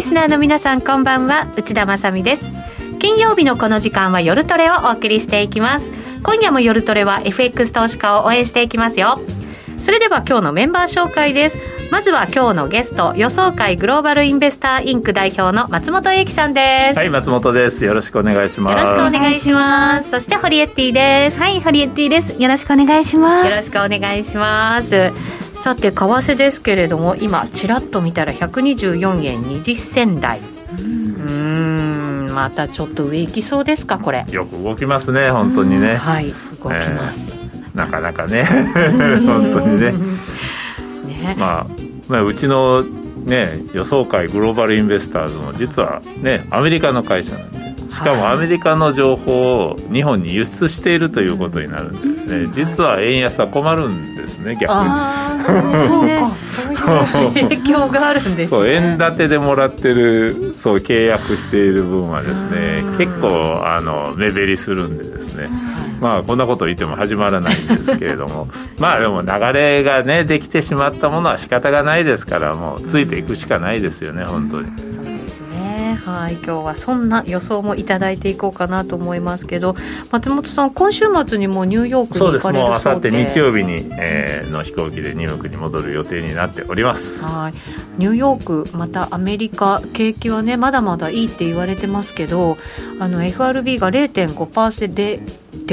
リスナーの皆さんこんばんは。内田まさです。金曜日のこの時間は夜トレをお送りしていきます。今夜も夜トレは FX 投資家を応援していきますよ。それでは今日のメンバー紹介です。まずは今日のゲスト予想会グローバルインベスターインク代表の松本英樹さんです。はい松本です。よろしくお願いします。よろしくお願いします。そしてホリエッティです。はいホリエッティです。よろしくお願いします。よろしくお願いしますさて為替ですけれども今ちらっと見たら124円20銭台。うん。またちょっと上行きそうですかこれ。よく動きますね本当にね。はい動きます、えー、なかなかね。本当にね。ね。まあ、まあ、うちのね予想会グローバルインベスターズも実はねアメリカの会社なんでしかもアメリカの情報を日本に輸出しているということになるんですね、実は円安は困るんですね逆に。そうか。そういう 影響があるんです、ね、そう円建てでもらってるそう契約している分はですね結構あの目減りするんでですね、まあこんなこと言っても始まらないんですけれども。まあでも流れがねできてしまったものは仕方がないですからもうついていくしかないですよね本当に。はい。今日はそんな予想もいただいていこうかなと思いますけど松本さん今週末にもニューヨークに行かれるそうで。す。もうあさって日曜日に、えー、の飛行機でニューヨークに戻る予定になっております。はい。ニューヨークまたアメリカ景気はねまだまだいいって言われてますけどあの FRB が0.5%で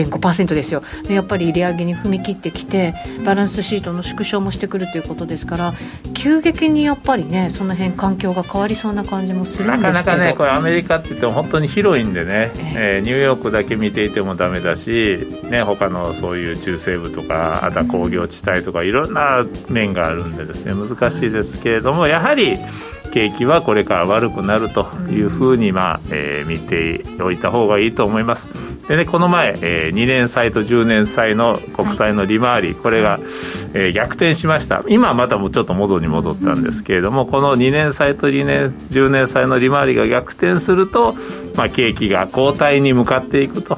1.5%ですよ。でやっぱり利上げに踏み切ってきてバランスシートの縮小もしてくるということですから急激にやっぱりねその辺環境が変わりそうな感じもするんですけど。なかなかねこれアメリカって言っても本当に広いんでね、えー、ニューヨークだけ見ていてもダメだし、ね、他のそういう中西部とかあとは工業地帯とかいろんな面があるんでですね難しいですけれどもやはり景気はこれから悪くなるというふうに、まあえー、見ておいた方がいいと思います。でね、この前、えー、2年債と10年債の国債の利回り、これが、えー、逆転しました今はまたもうちょっと元に戻ったんですけれどもこの2年債と2年10年債の利回りが逆転すると、まあ、景気が後退に向かっていくと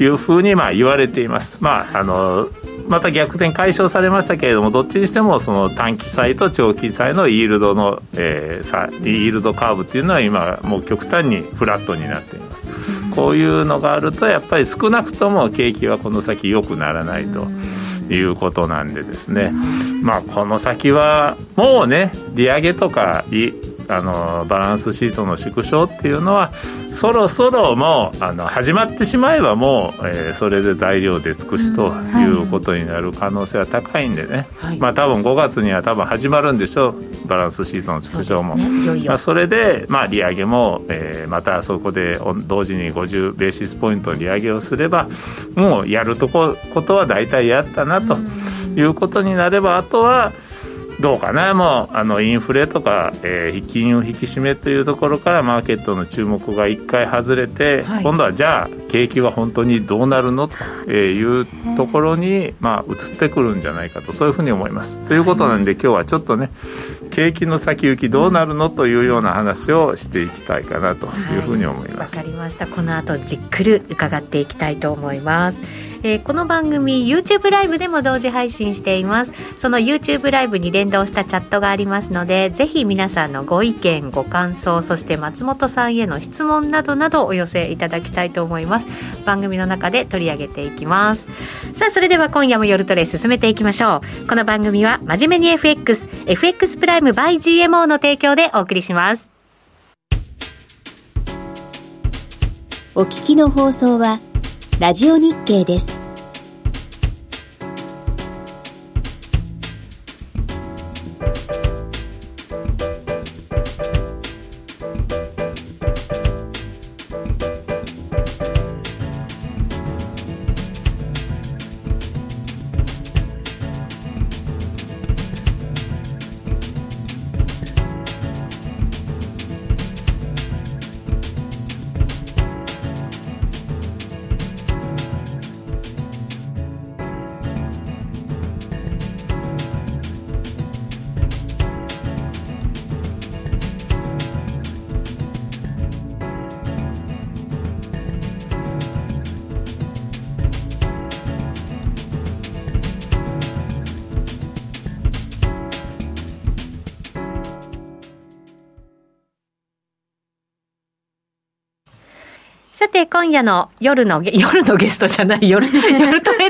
いうふうにまあ言われています。まああのまた逆転解消されましたけれどもどっちにしてもその短期債と長期債のイールドの、えー、さイールドカーブっていうのは今もう極端にフラットになっています。こういうのがあるとやっぱり少なくとも景気はこの先良くならないと。いうことなんでですね、まあこの先はもうね利上げとかあのバランスシートの縮小っていうのはそろそろもうあの始まってしまえばもう、えー、それで材料で尽くしということになる可能性は高いんでね、はい、まあ多分5月には多分始まるんでしょうバランスシートの縮小も。そ、ね、まあ、それで、まあ、利上げも、えー、またそこで同時に50ベーシスポイント利上げをすればもうやるとこことは大体やったなということになればあとは。どうかな。もうあのインフレとか、えー、金融引き締めというところからマーケットの注目が1回外れて、はい、今度はじゃあ景気は本当にどうなるの？というところに、まあ、移ってくるんじゃないかとそういうふうに思います。ということなんで今日はちょっとね景気の先行きどうなるの？というような話をしていきたいかなというふうに思います。わ、はい、かりました。この後じっくり伺っていきたいと思います。えー、この番組 YouTube ライブでも同時配信しています。その YouTube ライブに連動したチャットがありますのでぜひ皆さんのご意見ご感想そして松本さんへの質問などなどお寄せいただきたいと思います。番組の中で取り上げていきます。さあそれでは今夜も夜トレ進めていきましょう。この番組は真面目に FXFX プライム by GMO の提供でお送りします。お聞きの放送はラジオ日経です。今夜の夜の、夜のゲストじゃない、夜、夜トレ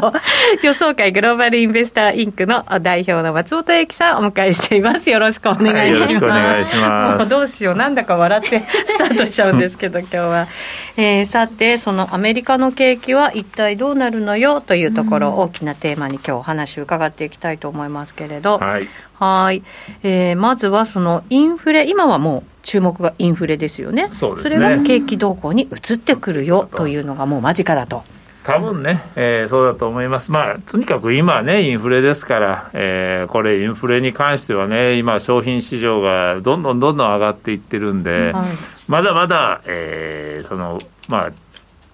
のゲスト、予想会グローバルインベスターインクの代表の松本英樹さんお迎えしています。よろしくお願いします。はい、よろしくお願いします。もうどうしよう、なんだか笑ってスタートしちゃうんですけど、今日は。えー、さて、そのアメリカの景気は一体どうなるのよというところ、うん、大きなテーマに今日お話を伺っていきたいと思いますけれど、はい。はい、えー、まずはそのインフレ、今はもう注目がインフレですよね、そ、ね、れが景気動向に移ってくるよというのがもう間近だと。多分ね、えー、そうだと思います、まあ、とにかく今ね、インフレですから、えー、これ、インフレに関してはね、今、商品市場がどんどんどんどん上がっていってるんで、はい、まだまだ、えー、その、ま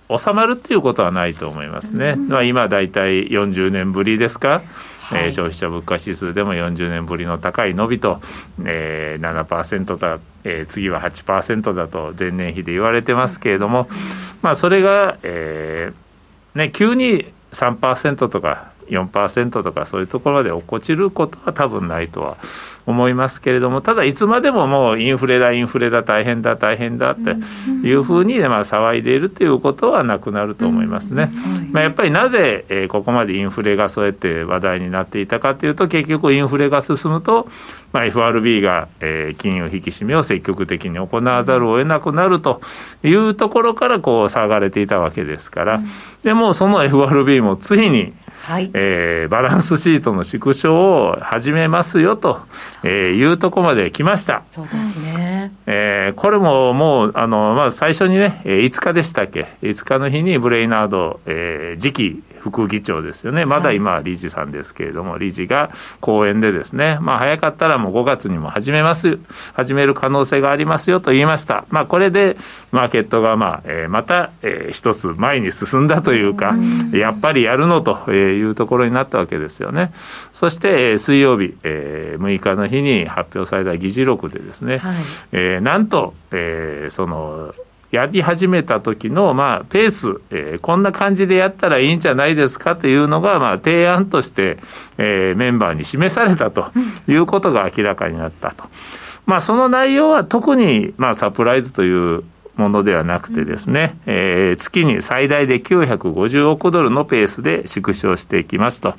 あ、収まるっていうことはないと思いますね、まあ、今、大体40年ぶりですか？えー、消費者物価指数でも40年ぶりの高い伸びと、えー、7%だ、えー、次は8%だと前年比で言われてますけれども、まあ、それが、えーね、急に3%とか4%とかそういうところまで落っこちることは多分ないとは思いますけれども、ただいつまでももうインフレだ、インフレだ、大変だ、大変だっていうふうに、まあ、騒いでいるということはなくなると思いますね。まあ、やっぱりなぜ、えー、ここまでインフレがそうやって話題になっていたかというと、結局インフレが進むと、まあ、FRB が、えー、金融引き締めを積極的に行わざるを得なくなるというところからこう騒がれていたわけですから、でもその FRB もついにはい、えー、バランスシートの縮小を始めますよと、えー、いうとこまで来ました。そうですね。えー、これももう、あの、まず最初にね、5日でしたっけ ?5 日の日にブレイナード、えー、次期副議長ですよね、まだ今、理事さんですけれども、はい、理事が講演でですね、まあ、早かったらもう5月にも始めます、始める可能性がありますよと言いました、まあ、これでマーケットが、まあえー、また、えー、一つ前に進んだというか、やっぱりやるのというところになったわけですよね。そして、えー、水曜日、えー、6日の日に発表された議事録でですね、はい、えー、なんと、えー、そのやり始めた時のまあペース、えー、こんな感じでやったらいいんじゃないですかというのがまあ提案として、えー、メンバーに示されたということが明らかになったと。まあ、その内容は特にまあサプライズというものではなくてですね、うん、えー、月に最大で950億ドルのペースで縮小していきますと、はい、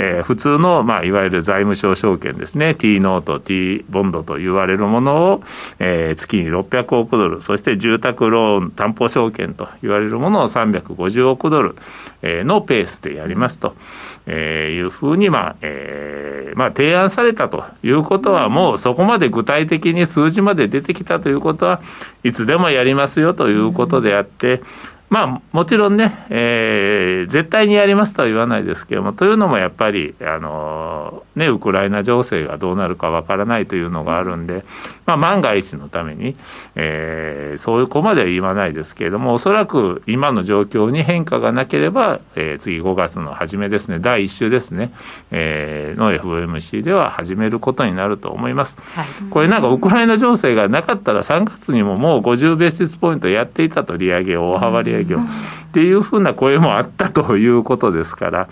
えー、普通の、まあ、いわゆる財務省証券ですね。T ノート T ボンドと言われるものを、えー、月に600億ドルそして住宅ローン担保証券と言われるものを350億ドル、えー、のペースでやりますと、えー、いうふうに、まあえーまあ、提案されたということはもうそこまで具体的に数字まで出てきたということはいつでもやりますよということであって、まあ、もちろんね、えー、絶対にやりますとは言わないですけども、というのもやっぱり、あのね、ウクライナ情勢がどうなるかわからないというのがあるんで、まあ、万が一のために、えー、そういう子までは言わないですけれども、おそらく今の状況に変化がなければ、えー、次5月の初めですね、第1週ですね、えー、の FOMC では始めることになると思います。はい、これなんかウクライナ情勢がなかったら3月にももう50ベーシスポイントやっていたと利上げを大幅利上げを、っていうふうな声もあったということですから、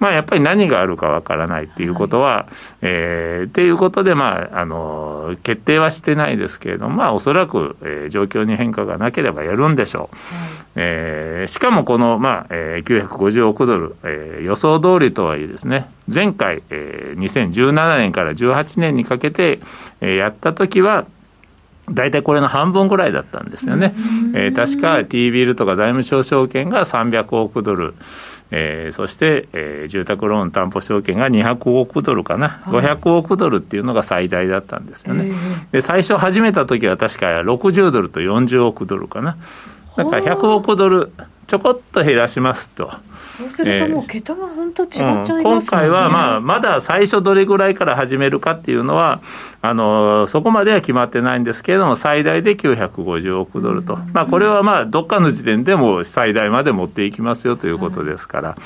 まあ、やっぱり何があるかわからないっていうことは、はい、えー、っていうことで、まあ、あの決定はしてないですけれども、まあ、おそらく、えー、状況に変化がなければやるんでしょう。はい、えー、しかもこの、まあえー、950億ドル、えー、予想通りとはいえですね、前回、えー、2017年から18年にかけて、えー、やった時は、大体これの半分ぐらいだったんですよね。えー、確か T ビルとか財務省証券が300億ドル、えー、そして、えー、住宅ローン担保証券が200億ドルかな、はい、500億ドルっていうのが最大だったんですよね。で、最初始めた時は確か60ドルと40億ドルかな。だから100億ドルちょこっと減らしますと。そうするともう桁が本当違っちゃいます、ね。うん、今回はまあまだ最初どれぐらいから始めるかっていうのはあのそこまでは決まってないんですけれども最大で950億ドルと、まあ、これはまあどっかの時点でも最大まで持っていきますよということですから、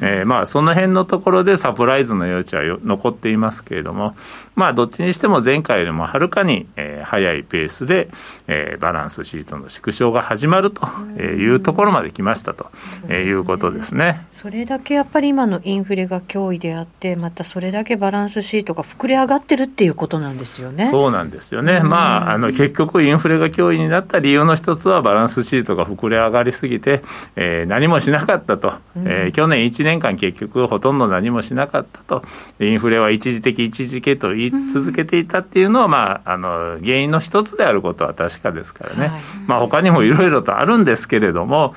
えー、まあその辺のところでサプライズの余地は残っていますけれどもまあどっちにしても前回よりもはるかに、えー、早いペースで、えー、バランスシートの縮小が始まるというところまで来ましたということですね。それだけやっぱり今のインフレが脅威であってまたそれだけバランスシートが膨れ上がってるっていうことなんですよね。そうなんですよね、うん、まあ、あの結局インフレが脅威になった理由の一つはバランスシートが膨れ上がりすぎて、えー、何もしなかったと、うん、えー、去年1年間結局ほとんど何もしなかったと。インフレは一時的一時的と言い続けていたっていうのは、まあ、あの原因の一つであることは確かですからね、はい、まあ他にもいろいろとあるんですけれども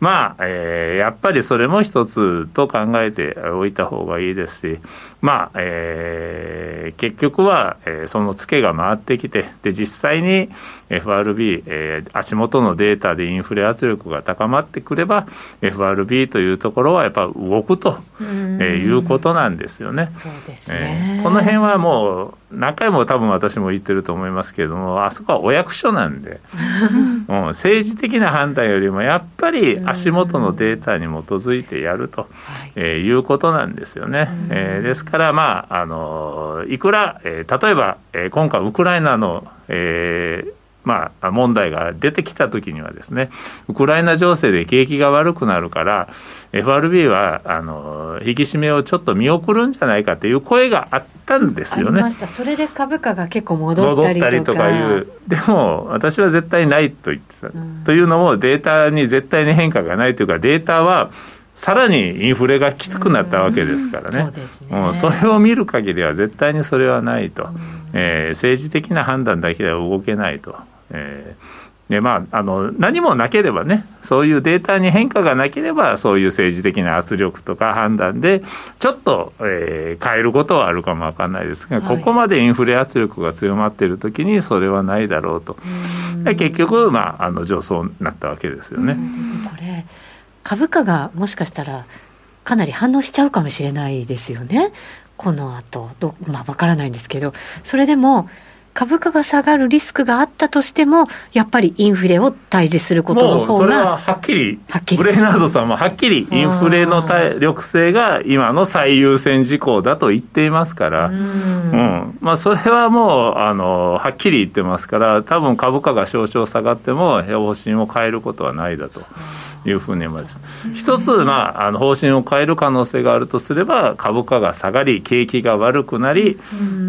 まあ、えー、やっぱりそれも一つと考えておいた方がいいですし、まあ、えー、結局は、えー、そのツケが回ってきて、で、実際に FRB、えー、足元のデータでインフレ圧力が高まってくれば、FRB というところはやっぱ動くと、えー、いうことなんですよね。そうですね、えー、この辺はもう、何回も多分私も言ってると思いますけれども、あそこはお役所なんで、うん、政治的な判断よりもやっぱり足元のデータに基づいてやると、えー、いうことなんですよね。えー、ですから、まあ、あのいくら、えー、例えば、えー、今回ウクライナの、えーまあ、問題が出てきたときにはですね、ウクライナ情勢で景気が悪くなるから、FRB はあの引き締めをちょっと見送るんじゃないかという声があったんですよね。それで株価が結構戻ったりとか。りとかいう。でも、私は絶対ないと言ってた。うん、というのも、データに絶対に変化がないというか、データは、さらにインフレがきつくなったわけですからね、うん、それを見る限りは絶対にそれはないと、えー、政治的な判断だけでは動けないと。えーでまあ、あの何もなければねそういうデータに変化がなければそういう政治的な圧力とか判断でちょっと、えー、変えることはあるかもわかんないですが、はい、ここまでインフレ圧力が強まっている時にそれはないだろうと。結局、まあ、あの上昇になったわけですよね。これ株価がもしかしたらかなり反応しちゃうかもしれないですよね。この後どまあわからないんですけどそれでも株価が下がるリスクがあったとしても、やっぱりインフレを対峙することの方が。それははっきり、はっきりブレイナードさんもはっきり、インフレの体力性が今の最優先事項だと言っていますから、うんうんまあ、それはもうあの、はっきり言ってますから、多分株価が少々下がっても、方針を変えることはないだと。いうふうに思います。一つ、まあ、あの方針を変える可能性があるとすれば、株価が下がり、景気が悪くなり、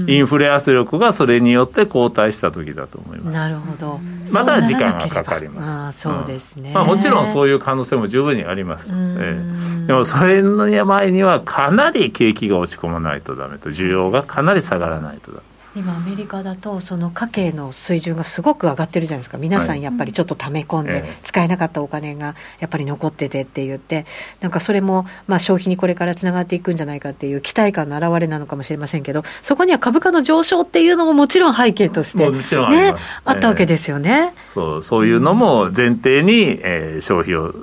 インフレ圧力がそれによって後退した時だと思います。なるほど。まだ時間がかかります。あそうですね、うん、まあ、もちろんそういう可能性も十分にあります。えー、でもそれの前にはかなり景気が落ち込まないとダメと、需要がかなり下がらないとダメ。今アメリカだとその家計の水準がすごく上がってるじゃないですか。皆さんやっぱりちょっと溜め込んで、使えなかったお金がやっぱり残っててって言ってなんかそれもまあ消費にこれからつながっていくんじゃないかっていう期待感の表れなのかもしれませんけどそこには株価の上昇っていうのももちろん背景としてね、あったわけですよね、そうそういうのも前提に、えー、消費を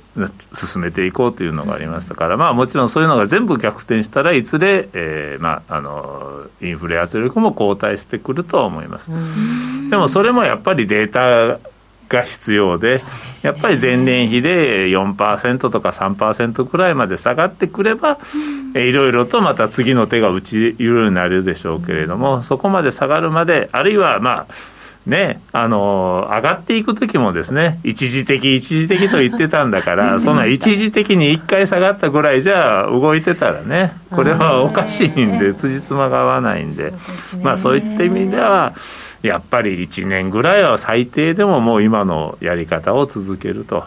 進めていこうというのがありましたから、まあもちろんそういうのが全部逆転したらいずれ、えー、まああのインフレ圧力も後退してくるとは思います。でもそれもやっぱりデータが必要で、でね、やっぱり前年比で4%とか3%くらいまで下がってくれば、いろいろとまた次の手が打ちるようになるでしょうけれども、そこまで下がるまで、あるいはまあ、ね、あの上がっていく時もですね一時的一時的と言ってたんだから そんな一時的に1回下がったぐらいじゃ動いてたらねこれはおかしいんで辻褄が合わないんで、まあそういった意味ではやっぱり1年ぐらいは最低でももう今のやり方を続けると。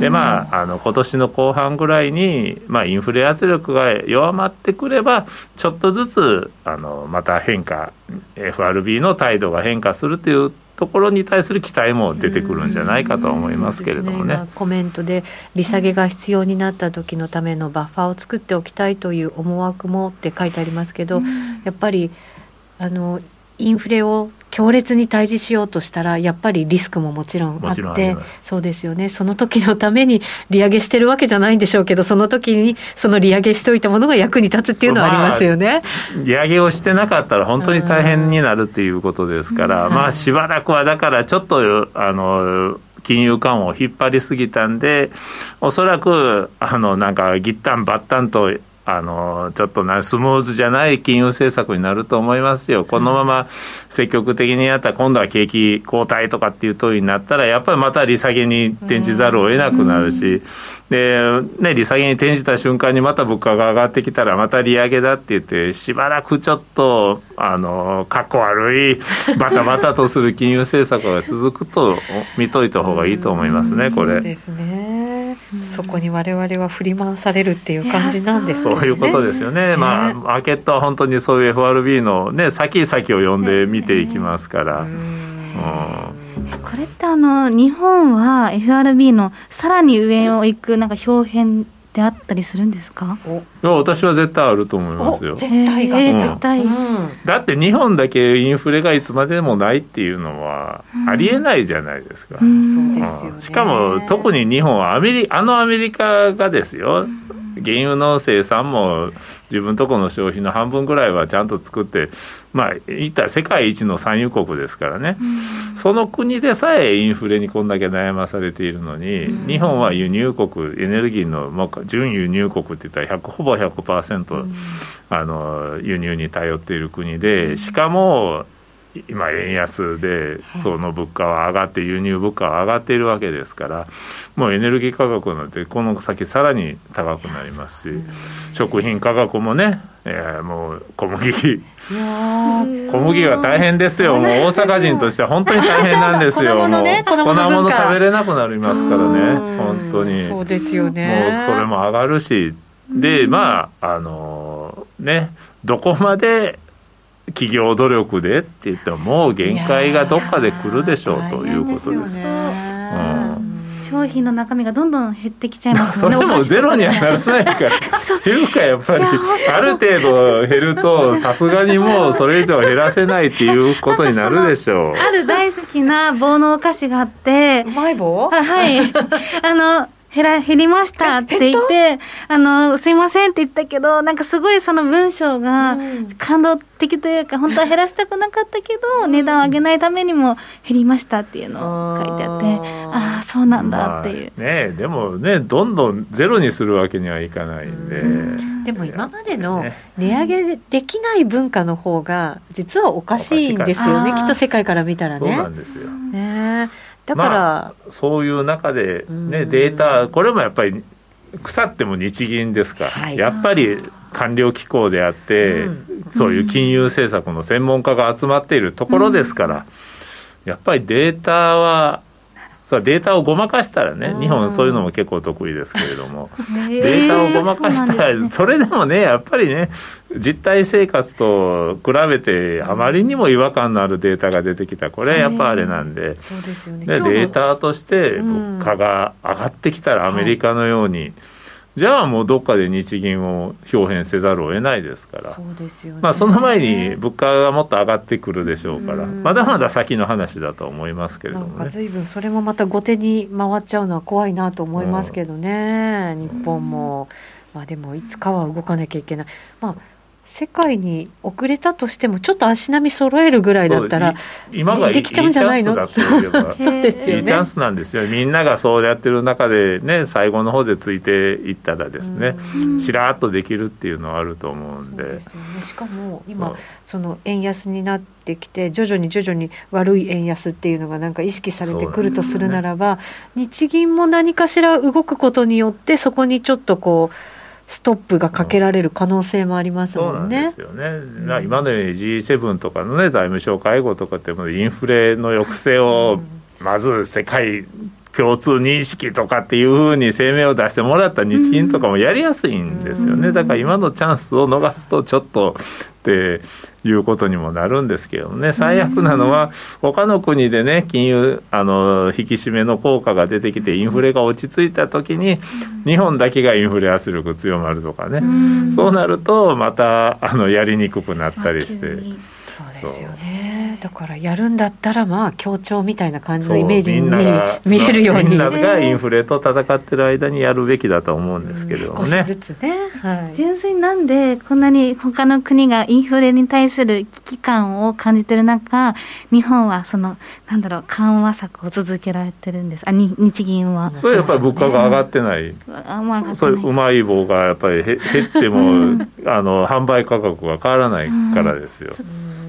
でまああの今年の後半ぐらいに、まあ、インフレ圧力が弱まってくればちょっとずつあのまた変化 FRB の態度が変化するというところに対する期待も出てくるんじゃないかと思いますけれどもね、ね、コメントで利下げが必要になった時のためのバッファーを作っておきたいという思惑もって書いてありますけど、やっぱりあのインフレを強烈に対峙しようとしたら、やっぱりリスクももちろんあって、そうですよね、その時のために利上げしてるわけじゃないんでしょうけど、その時にその利上げしておいたものが役に立つっていうのはありますよね、まあ、利上げをしてなかったら、本当に大変になるっていうことですから、まあ、しばらくはだから、ちょっと、あの、金融緩和を引っ張りすぎたんで、おそらく、あの、なんか、ぎったんばったんとあのちょっとなスムーズじゃない金融政策になると思いますよ、このまま積極的にやったら、今度は景気後退とかっていう通りになったら、やっぱりまた利下げに転じざるを得なくなるし、でね、利下げに転じた瞬間にまた物価が上がってきたら、また利上げだって言って、しばらくちょっと、あのかっこ悪い、バタバタとする金融政策が続くと見といた方がいいと思いますね、これ。そうですねそこに我々は振り回されるっていう感じなんですね。そういうことですよね。まあ、マーケットは本当にそういう FRB のね、先々を読んで見ていきますから。これってあの日本は FRB のさらに上を行くなんか表変であったりするんですか？いや私は絶対あると思いますよ。絶対が、えー、絶対、うん、だって日本だけインフレがいつまでもないっていうのはありえないじゃないですか、うん、そうですよ、ね、しかも特に日本はアメリあのアメリカがですよ、原油の生産も自分とこの消費の半分ぐらいはちゃんと作って、まあ、言ったら世界一の産油国ですからね、うん、その国でさえインフレにこんだけ悩まされているのに、うん、日本は輸入国、エネルギーの、まあ、準輸入国って言ったら100、ほぼ100%、うん、あの輸入に頼っている国で、しかも今円安でその物価は上がって輸入物価は上がっているわけですからもうエネルギー価格なんてこの先さらに高くなりますし食品価格もね、えー、もう小麦。小麦が大変ですよ。もう大阪人としては本当に大変なんですよ。もう粉物食べれなくなりますからね本当に。そうですよね。もうそれも上がるし。でまああのねどこまで企業努力でって言ってももう限界がどっかで来るでしょうということです。商品の中身がどんどん減ってきちゃいますそれも ゼロにはならないから。っていうかやっぱりある程度減るとさすがにもうそれ以上減らせないっていうことになるでしょう。ある大好きな棒のお菓子があって。うまい棒？はい。あの減ら、減りましたって言って、あの、すいませんって言ったけど、なんかすごいその文章が感動的というか、本当は減らしたくなかったけど、値段を上げないためにも減りましたっていうのを書いてあって、ああ、そうなんだっていう。まあ、ねでもね、どんどんゼロにするわけにはいかないんで。でも今までの値上げできない文化の方が、実はおかしいんですよね、きっと世界から見たらね。そうなんですよ。ねだから、まあ、そういう中で、ね、データこれもやっぱり腐っても日銀ですか。ら、はい、やっぱり官僚機構であって、うん、そういう金融政策の専門家が集まっているところですから、うん、やっぱりデータはそうデータをごまかしたらね日本そういうのも結構得意ですけれども、データをごまかしたらそれでもねやっぱりね実体生活と比べてあまりにも違和感のあるデータが出てきた。これやっぱあれなんで,、そうですよね、データとして物価が上がってきたらアメリカのように、じゃあもうどっかで日銀を表変せざるを得ないですから。そうですよ、ね、まあ、その前に物価がもっと上がってくるでしょうから、まだまだ先の話だと思いますけれども、ね、なんか随分それもまた後手に回っちゃうのは怖いなと思いますけどね、日本も。まあ、でもいつかは動かなきゃいけない。まあ世界に遅れたとしてもちょっと足並み揃えるぐらいだったら今ができちゃうんじゃないの？そうですよ、ね、いいチャンスなんですよ。みんながそうやってる中でね最後の方でついていったらですねしらっとできるっていうのはあると思うんで、ね、しかも今その円安になってきて徐々に徐々に悪い円安っていうのがなんか意識されてくるとするならば、ね、日銀も何かしら動くことによってそこにちょっとこうストップがかけられる可能性もありますもんね。そうなんですよね。今のように G7 とかのね財務省会合とかってもインフレの抑制をまず世界共通認識とかっていうふうに声明を出してもらった日銀とかもやりやすいんですよね。だから今のチャンスを逃すとちょっとっていうことにもなるんですけどね。最悪なのは他の国でね金融あの引き締めの効果が出てきてインフレが落ち着いた時に日本だけがインフレ圧力強まるとかね。そうなるとまたあのやりにくくなったりして。ですよねだからやるんだったらまあ協調みたいな感じのイメージに見えるようにみんながインフレと戦ってる間にやるべきだと思うんですけれどもね、少しずつね、はい、純粋になんでこんなに他の国がインフレに対する危機感を感じてる中日本はそのなんだろう緩和策を続けられてるんですあに日銀はそれやっぱり物価が上がってない、あまあ、それうまい棒がやっぱり減っても、あの販売価格が変わらないからですよ、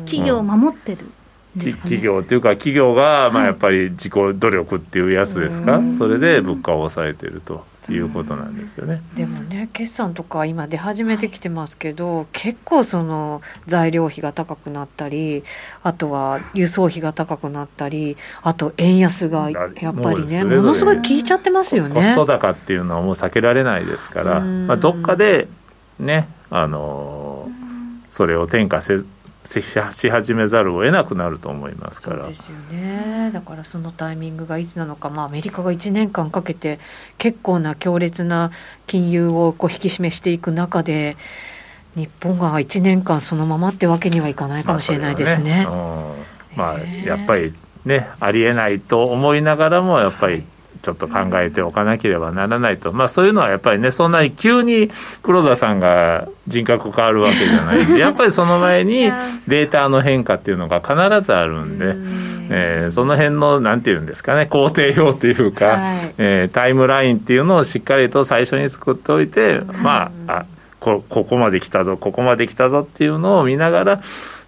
企業を守ってる、ね、企業っていうか企業がまあやっぱり自己努力っていうやつですか、それで物価を抑えてると。いうことなんですよね、でもね決算とか今出始めてきてますけど結構その材料費が高くなったりあとは輸送費が高くなったりあと円安がやっぱりねものすごい効いちゃってますよね。コスト高っていうのはもう避けられないですから、まあ、どっかでねあのそれを転嫁せし始めざるを得なくなると思いますから。ですよね。だからそのタイミングがいつなのか、まあ、アメリカが1年間かけて結構な強烈な金融をこう引き締めしていく中で日本が1年間そのままってわけにはいかないかもしれないですね。まあ、ね。うん、やっぱりねありえないと思いながらもやっぱりちょっと考えておかなければならないと、まあ、そういうのはやっぱりねそんなに急に黒田さんが人格変わるわけじゃない。んでやっぱりその前に データの変化っていうのが必ずあるんで。えー、その辺のなんていうんですかね工程表っていうか、はい、えー、タイムラインっていうのをしっかりと最初に作っておいて、まああこここまで来たぞここまで来たぞっていうのを見ながら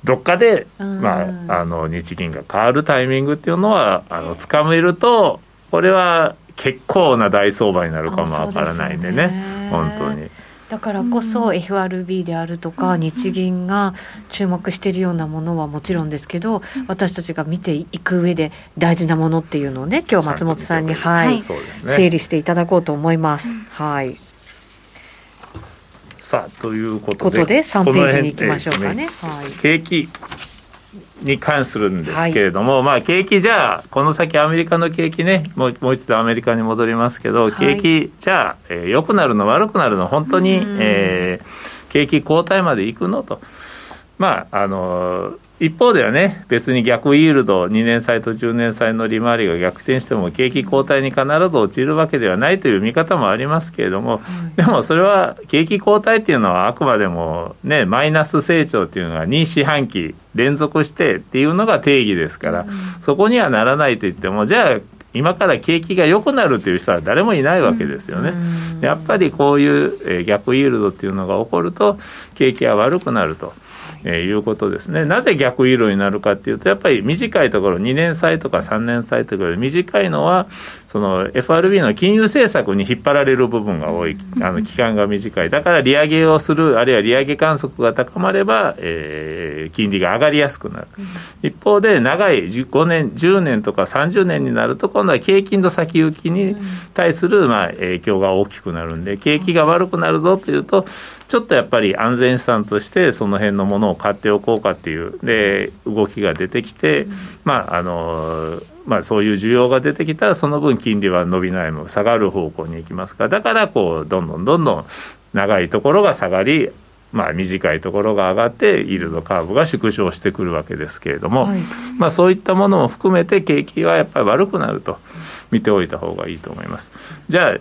どっかで、まあ、あの日銀が変わるタイミングっていうのはあの掴めるとこれは結構な大相場になるかもわからないんでね、ね、本当に。だからこそ FRB であるとか日銀が注目しているようなものはもちろんですけど私たちが見ていく上で大事なものっていうのをね今日松本さんに、はい、整理していただこうと思います。はい。さあということでことで3ページに行きましょうかね。はい、景気に関するんですけれども、はい、まあ景気じゃあこの先アメリカの景気ねもうもう一度アメリカに戻りますけど、景気じゃあ、えー、良くなるの悪くなるの本当に、えー、景気後退までいくのと。まああのー一方ではね、別に逆イールド、2年債と10年債の利回りが逆転しても、景気後退に必ず落ちるわけではないという見方もありますけれども、でもそれは景気後退っていうのは、あくまでも、ね、マイナス成長っていうのが2四半期連続してっていうのが定義ですから、そこにはならないと言っても、じゃあ、今から景気が良くなるという人は誰もいないわけですよね。やっぱりこういう逆イールドっていうのが起こると景気は悪くなると。えー、いうことですね。なぜ逆色になるかっていうと、やっぱり短いところ、2年債とか3年債とかで短いのは、その FRB の金融政策に引っ張られる部分が多い、あの期間が短い。だから利上げをする、あるいは利上げ観測が高まれば、えー、金利が上がりやすくなる。一方で、長い5年、10年とか30年になると、今度は景気の先行きに対する、まあ、影響が大きくなるんで、景気が悪くなるぞというと、ちょっとやっぱり安全資産としてその辺のものを買っておこうかっていうで動きが出てきて、うん、まああのまあ、そういう需要が出てきたらその分金利は伸びないも下がる方向に行きますか。らだからこうどんどんどんどん長いところが下がりまあ、短いところが上がってイールドカーブが縮小してくるわけですけれども、はい、まあ、そういったものも含めて景気はやっぱり悪くなると見ておいた方がいいと思います。じゃあ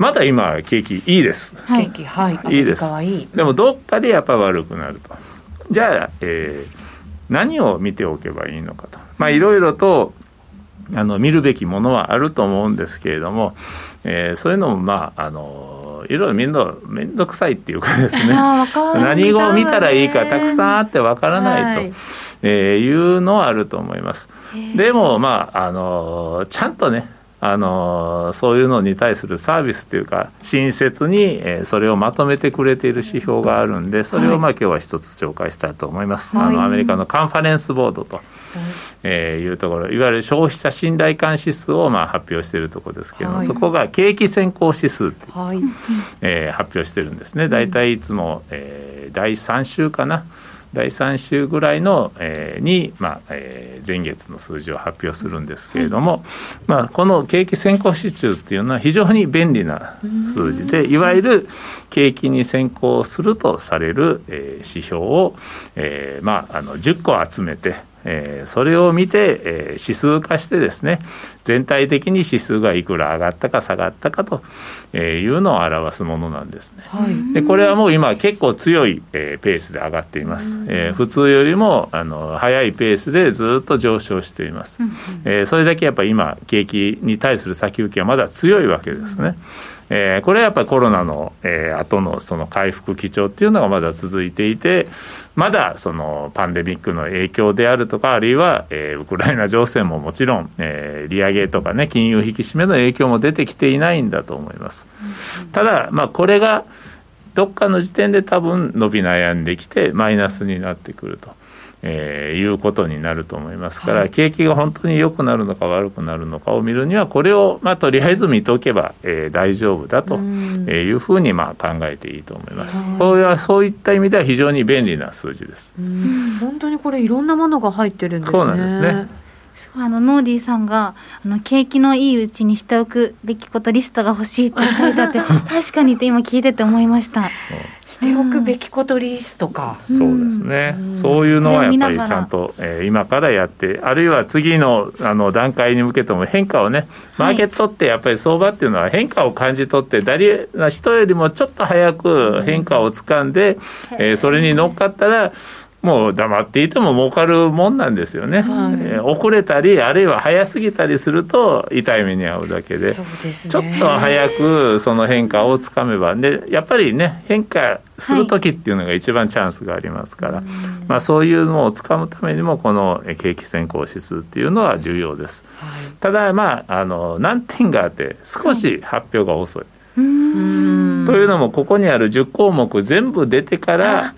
まだ今景気いいです。景気はいいいです。でもどっかでやっぱ悪くなると。じゃあ、えー、何を見ておけばいいのかと。まあいろいろとあの見るべきものはあると思うんですけれども、えー、そういうのもまああのいろいろ見るの面倒くさいっていうかですね 何を見たらいいかたくさんあってわからないと、はい、えー、いうのはあると思います。でもまああのちゃんとねあのそういうのに対するサービスというか親切に、えー、それをまとめてくれている指標があるんでそれをまあ今日は一つ紹介したいと思います、はい、あのアメリカのカンファレンスボードと、はい。えー、いうところ。いわゆる消費者信頼感指数をまあ発表しているところですけども、はい、そこが景気先行指数って、はい。えー、発表してるんですね。大体いつも、えー、第3週かな第3週ぐらいの、えー、に、まあえー、前月の数字を発表するんですけれども、はい、まあ、この景気先行指数っていうのは非常に便利な数字でいわゆる景気に先行するとされる、えー、指標を、えーまあ、あの10個集めてえー、それを見て、えー、指数化してですね全体的に指数がいくら上がったか下がったかというのを表すものなんですね。はい、でこれはもう今結構強い、えー、ペースで上がっています。えー、普通よりもあの速いペースでずっと上昇しています。えー、それだけやっぱり今景気に対する先行きはまだ強いわけですね。えー、これはやっぱりコロナの、えー、後のその回復基調っていうのがまだ続いていて、まだそのパンデミックの影響であるとか、あるいは、えー、ウクライナ情勢ももちろん、えー、利上げとかね、金融引き締めの影響も出てきていないんだと思います。ただ、まあ、これがどっかの時点で多分伸び悩んできて、マイナスになってくると。えー、いうことになると思いますから、はい、景気が本当に良くなるのか悪くなるのかを見るにはこれを、まあ、とりあえず見ておけば、えー、大丈夫だというふうにまあ考えていいと思います。これはそういった意味では非常に便利な数字です。本当にこれいろんなものが入ってるんですね。そうなんですね。あのノーディーさんがあの景気のいいうちにしておくべきことリストが欲しいって書いてあって 確かにって今聞いてて思いました。しておくべきことリストか、うん、そうですね、うん、そういうのはやっぱりちゃんと、えー、今からやってあるいは次のあの段階に向けても変化をねマーケットってやっぱり相場っていうのは変化を感じ取って誰人よりもちょっと早く変化をつかんで、うん、えー、それに乗っかったらもう黙っていても儲かるもんなんですよね、はい、えー、遅れたりあるいは早すぎたりすると痛い目に遭うだけで、ね、ちょっと早くその変化をつかめば。でやっぱりね変化する時っていうのが一番チャンスがありますから、はい、まあ、そういうのをつかむためにもこの景気先行指数っていうのは重要です、はい、ただまああの難点があって少し発表が遅い、というのもここにある10項目全部出てから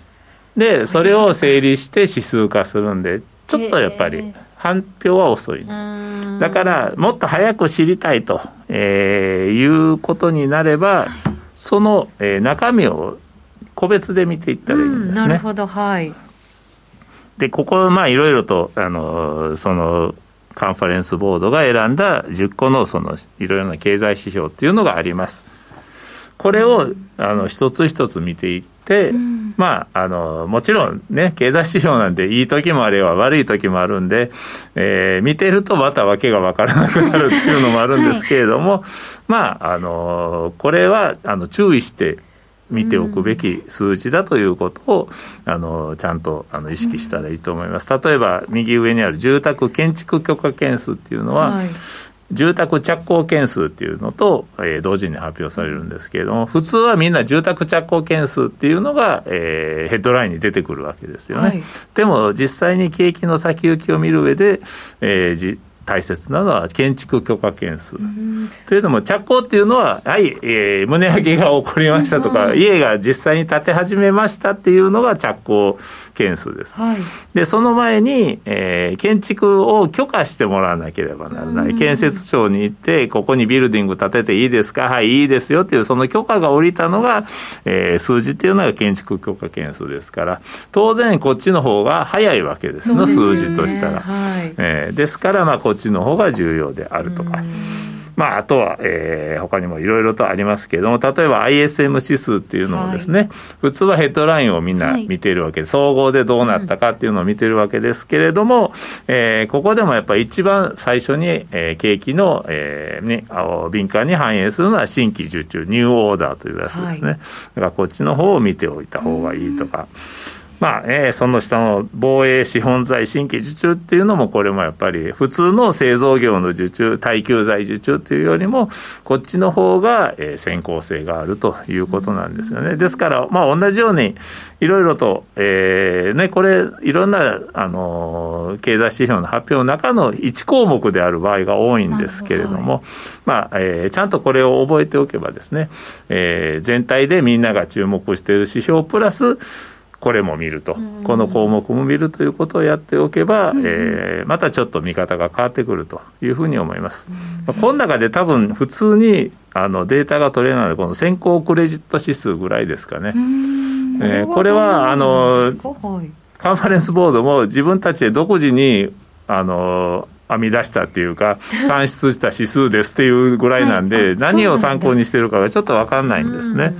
でそれを整理して指数化するんでちょっとやっぱり反表は遅い。だからもっと早く知りたいと、えー、いうことになればその、えー、中身を個別で見ていったらいいんですね。なるほどはい。でここまあいろいろとあのそのカンファレンスボードが選んだ10個のそのいろいろな経済指標っていうのがあります。これをあの一つ一つ見ていって、うん、まああのもちろんね経済指標なんていい時もあれば悪い時もあるんで、えー、見てるとまた訳が分からなくなるっていうのもあるんですけれども、はい、まああのこれはあの注意して見ておくべき数字だということを、うん、あのちゃんとあの意識したらいいと思います。例えば右上にある住宅建築許可件数っていうのは、はい住宅着工件数っていうのと、えー、同時に発表されるんですけれども、普通はみんな住宅着工件数っていうのが、えー、ヘッドラインに出てくるわけですよね。はい、でも実際に景気の先行きを見る上で、えー、じ大切なのは建築許可件数。というのも着工っていうのは、はい、えー、胸上げが起こりましたとか、家が実際に建て始めましたっていうのが着工件数です。はい、で、その前に、えー、建築を許可してもらわなければならない。建設庁に行って、ここにビルディング建てていいですか？はい、いいですよっていう、その許可が下りたのが、えー、数字っていうのが建築許可件数ですから、当然こっちの方が早いわけですの、数字としたら。はい、えー、ですから、まあ、こっちの方が重要であるとか。まあ、あとは、えー、他にもいろいろとありますけれども、例えば ISM 指数っていうのもですね、はい、普通はヘッドラインをみんな見ているわけで、はい、総合でどうなったかっていうのを見てるわけですけれども、うん、えー、ここでもやっぱり一番最初に、えー、景気の、えーね、敏感に反映するのは新規受注、ニューオーダーというやつですね。はい、だからこっちの方を見ておいた方がいいとか。うんまあ、えー、その下の防衛資本財新規受注っていうのもこれもやっぱり普通の製造業の受注耐久財受注っていうよりもこっちの方が、えー、先行性があるということなんですよね。ですからまあ同じようにいろいろと、えーね、これいろんな、あの経済指標の発表の中の1項目である場合が多いんですけれどもまあえー、ちゃんとこれを覚えておけばですね、えー、全体でみんなが注目している指標プラスこれも見ると、この項目も見るということをやっておけば、うん、えー、またちょっと見方が変わってくるというふうに思います。うん、この中で多分普通にあのデータが取れないのでこの先行クレジット指数ぐらいですかね。えー、これはあの、カンファレンスボードも自分たちで独自にあの編み出したっていうか 算出した指数ですっていうぐらいなんで、はい、何を参考にしてるかがちょっと分かんないんですね。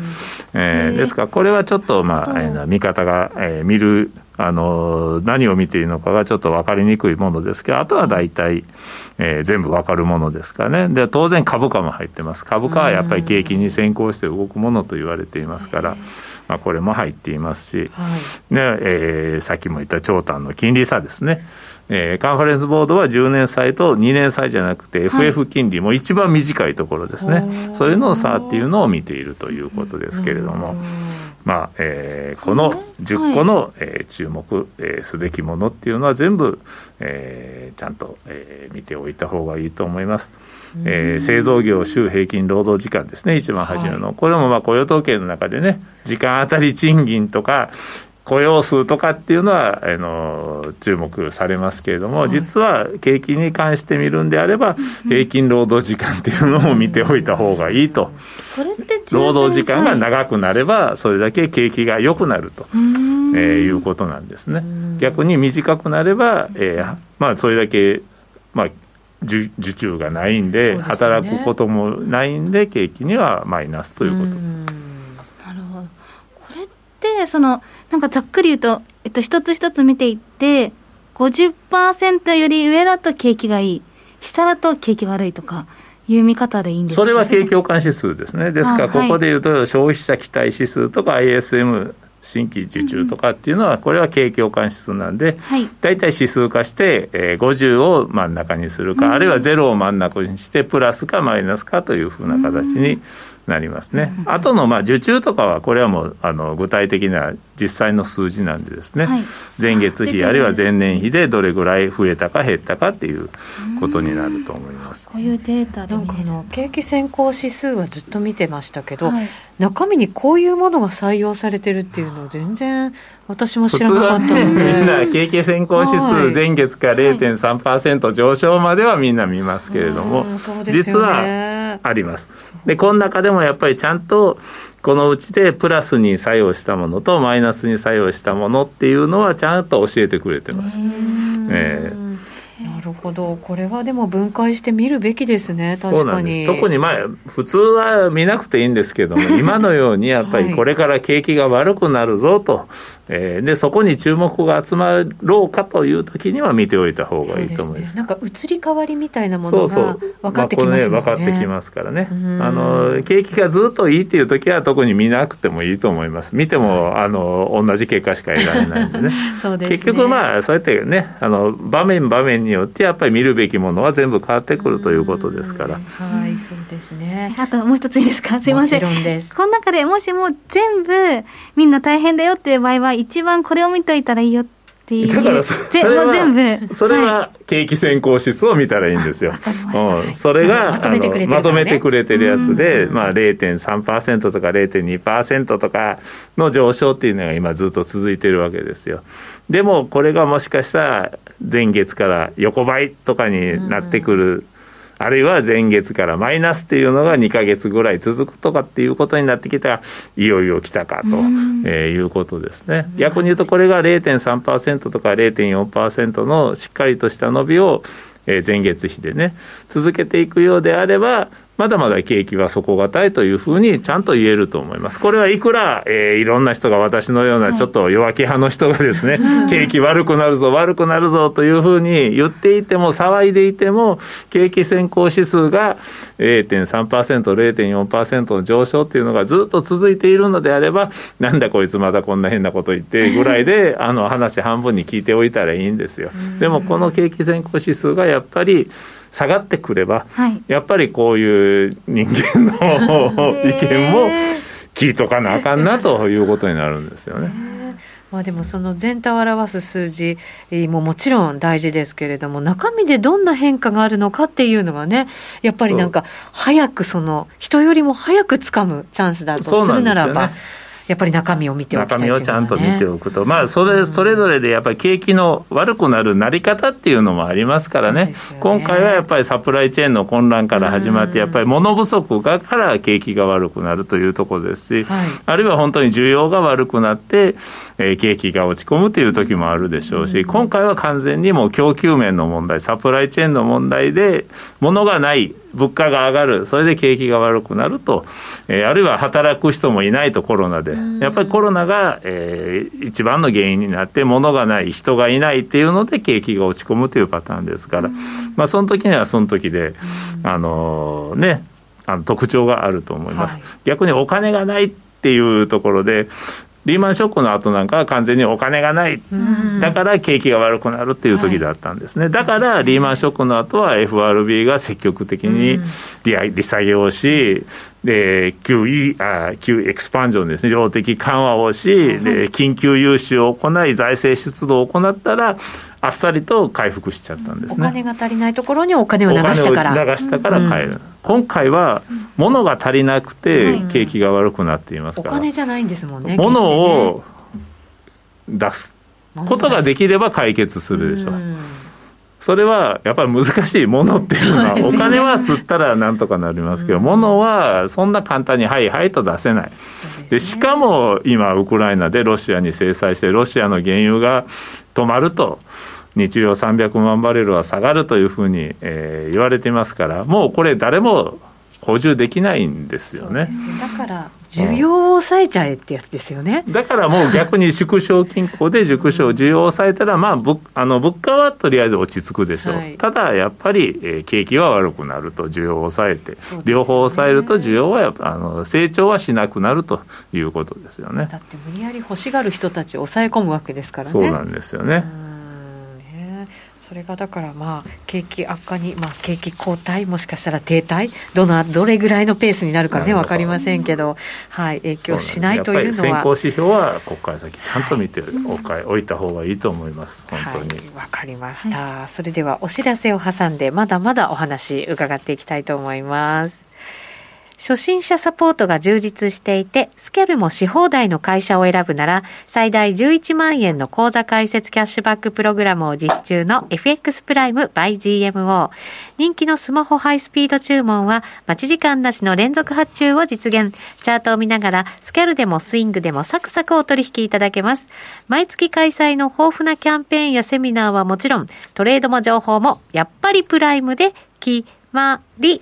えー、ですからこれはちょっとまあ、えー、見方が、えー、見るあの何を見ているのかがちょっと分かりにくいものですけどあとは大体、えー、全部分かるものですからね。で当然株価も入ってます。株価はやっぱり景気に先行して動くものと言われていますから。まあ、これも入っていますし、はい、ねえー、さっきも言った長短の金利差ですね、えー、カンファレンスボードは10年債と2年債じゃなくて FF 金利も一番短いところですね、はい、それの差っていうのを見ているということですけれども。まあえー、この10個の、はい、えー、注目、えー、すべきものっていうのは全部、えー、ちゃんと、えー、見ておいた方がいいと思います。えー、製造業週平均労働時間ですね、一番初めの、はい、これもまあ雇用統計の中でね、時間当たり賃金とか、雇用数とかっていうのはあの注目されますけれども、はい、実は景気に関して見るんであれば、平均労働時間っていうのも見ておいた方がいいと。労働時間が長くなれば、それだけ景気が良くなると、えー、いうことなんですね。逆に短くなれば、えー、まあ、それだけ、まあ、受注がないんで、ね、働くこともないんで景気にはマイナスということ。なるほど。これってそのなんかざっくり言うと、えっと、一つ一つ見ていって50%より上だと景気がいい。下だと景気悪いとかいう見方でいいんですかそれは景況感指数ですね。ですから、ここで言うと、消費者期待指数とか ISM 新規受注とかっていうのは、これは景況感指数なんで、大体指数化して、えー、50を真ん中にするか、あるいは0を真ん中にして、プラスかマイナスかというふうな形になりますね。あとのまあ受注とかはこれはもうあの具体的な実際の数字なんでですね、はい、前月比ある。いは前年比でどれぐらい増えたか減ったかっていうことになると思います。こういうデータなんかあの景気先行指数はずっと見てましたけど、はい、中身にこういうものが採用されてるっていうの全然私も知らなかったので、ね、みんな景気先行指数前月から0.3%上昇まではみんな見ますけれども、ね、実はあります。でこの中でもやっぱりちゃんとこのうちでプラスに作用したものとマイナスに作用したものっていうのはちゃんと教えてくれてます。えーなるほど、これはでも分解して見るべきですね、確かに。特にまあ、普通は見なくていいんですけども、今のようにやっぱりこれから景気が悪くなるぞとえー、でそこに注目が集まろうかという時には見ておいた方がいいと思います。すね、なんか移り変わりみたいなものが分かってきますね。まあ、分かってきますからね。あの景気がずっといいっていう時は特に見なくてもいいと思います。見てもあの同じ結果しか得られないんでね。でね結局まあそうやってねあの場面場面によってやっぱり見るべきものは全部変わってくるということですから。はいそうですね。あともう一ついいですか？すいません。もちろんです。この中でもしも全部みんな大変だよっていう場合は一番これを見といたらいいよってだからそそれは全部。それは景気先行指数を見たらいいんですよ。うん、それがまとめてくれてる、ね、まとめてくれてるやつで、まあ0.3%とか0.2%とかの上昇っていうのが今ずっと続いてるわけですよ。でもこれがもしかしたら前月から横ばいとかになってくる。あるいは前月からマイナスっていうのが2か月ぐらい続くとかっていうことになってきたらいよいよ来たかと、えいうことですね。逆に言うとこれが0.3%とか0.4%のしっかりとした伸びを前月比でね続けていくようであればまだまだ景気は底堅いというふうにちゃんと言えると思います。これはいくら、えー、いろんな人が私のようなちょっと弱気派の人がですね、はい、景気悪くなるぞ、悪くなるぞというふうに言っていても、騒いでいても、景気先行指数が0.3%、0.4%の上昇っていうのがずっと続いているのであれば、なんだこいつまだこんな変なこと言ってぐらいで、あの話半分に聞いておいたらいいんですよ。でもこの景気先行指数がやっぱり、下がってくれば、はい、やっぱりこういう人間の意見も聞いとかなあかんなということになるんですよね。まあ、でもその全体を表す数字ももちろん大事ですけれども中身でどんな変化があるのかっていうのがねやっぱりなんか早くその人よりも早くつかむチャンスだとするならば。やっぱり中身を見ておきたい、ね、中身をちゃんと見ておくと、まあ、それそれぞれでやっぱり景気の悪くなるなり方っていうのもありますからね、ね。今回はやっぱりサプライチェーンの混乱から始まって、やっぱり物不足がから景気が悪くなるというところですし、はい、あるいは本当に需要が悪くなって、えー、景気が落ち込むという時もあるでしょうし、今回は完全にもう供給面の問題、サプライチェーンの問題で、物がない、物価が上がる、それで景気が悪くなると、えー、あるいは働く人もいないとコロナで、やっぱりコロナが、えー、一番の原因になって、物がない、人がいないっていうので、景気が落ち込むというパターンですから、まあ、その時にはその時で、あのー、ね、あの特徴があると思います、はい、逆にお金がないっていうところでリーマンショックの後なんかは完全にお金がない、だから景気が悪くなるっていう時だったんですね、だからリーマンショックの後は FRB が積極的に利利下げをし、で QE あ Q エクスパンジョンですね、量的緩和をし、で緊急融資を行い、財政出動を行ったら、あっさりと回復しちゃったんですね。お金が足りないところにお金を流したから。流したから買える。うん、今回は、物が足りなくて、景気が悪くなっていますから。お金じゃないんですもんね。物を出すことができれば解決するでしょう。それはやっぱり難しいものっていうのは、お金は吸ったらなんとかなりますけど、ものはそんな簡単にはいはいと出せない。でしかも今、ウクライナでロシアに制裁して、ロシアの原油が止まると。日量300万バレルは下がるというふうに、えー、言われていますから、もうこれ、誰も補充できないんですよね。だから需要を抑えちゃえってやつですよね。だからもう逆に縮小均衡で縮小、需要を抑えたら、まあ、ぶあの物価はとりあえず落ち着くでしょう。はい、ただやっぱり、えー、景気は悪くなると、需要を抑えて、ね、両方抑えると、需要はやっぱあの成長はしなくなるということですよね。だって無理やり欲しがる人たちを抑え込むわけですからね。そうなんですよね。それがだからまあ景気悪化に、まあ、景気後退もしかしたら停滞どのどれぐらいのペースになるかね分かりませんけど、はい、影響しないというのは。先行指標はここから先ちゃんと見ておか、はい、おいた方がいいと思います。本当に。わ、はい、かりました、はい、それではお知らせを挟んでまだまだお話伺っていきたいと思います初心者サポートが充実していて、スキャルもし放題の会社を選ぶなら、最大11万円の口座開設キャッシュバックプログラムを実施中の FX プライム by GMO。人気のスマホハイスピード注文は、待ち時間なしの連続発注を実現。チャートを見ながら、スキャルでもスイングでもサクサクお取引いただけます。毎月開催の豊富なキャンペーンやセミナーはもちろん、トレードも情報も、やっぱりプライムで決まり。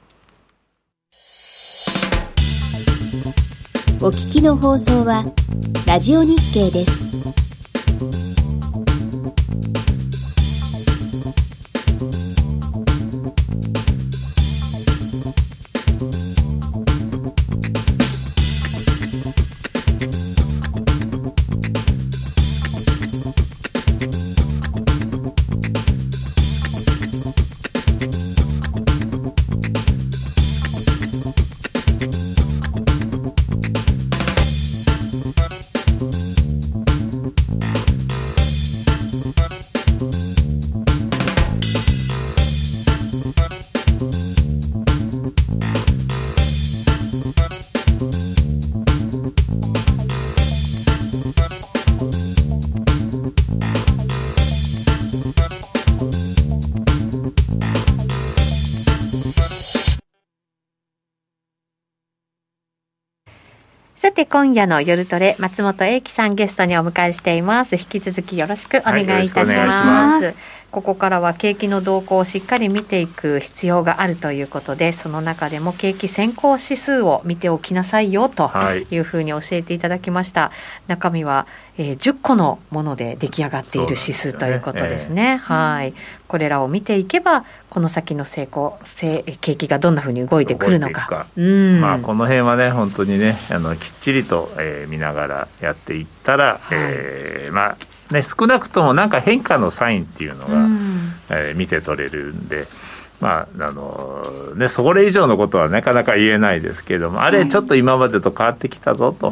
お聞きの放送はラジオ日経です。今夜の夜トレ松本英樹さんゲストにお迎えしています。引き続きよろしくお願いいたします、はい、ここからは景気の動向をしっかり見ていく必要があるということでその中でも景気先行指数を見ておきなさいよというふうに教えていただきました、はい、中身は、えー、10個のもので出来上がっている指数ということですね、ね。えー、はい。これらを見ていけばこの先の成功景気がどんなふうに動いてくるのか。うん、まあ、この辺はね本当にねあのきっちりと、えー、見ながらやっていったら、はい、えー、まあね、少なくともなんか変化のサインっていうのが、うん、えー、見て取れるんで。まああのね、それ以上のことはなかなか言えないですけれども、あれ、ちょっと今までと変わってきたぞと。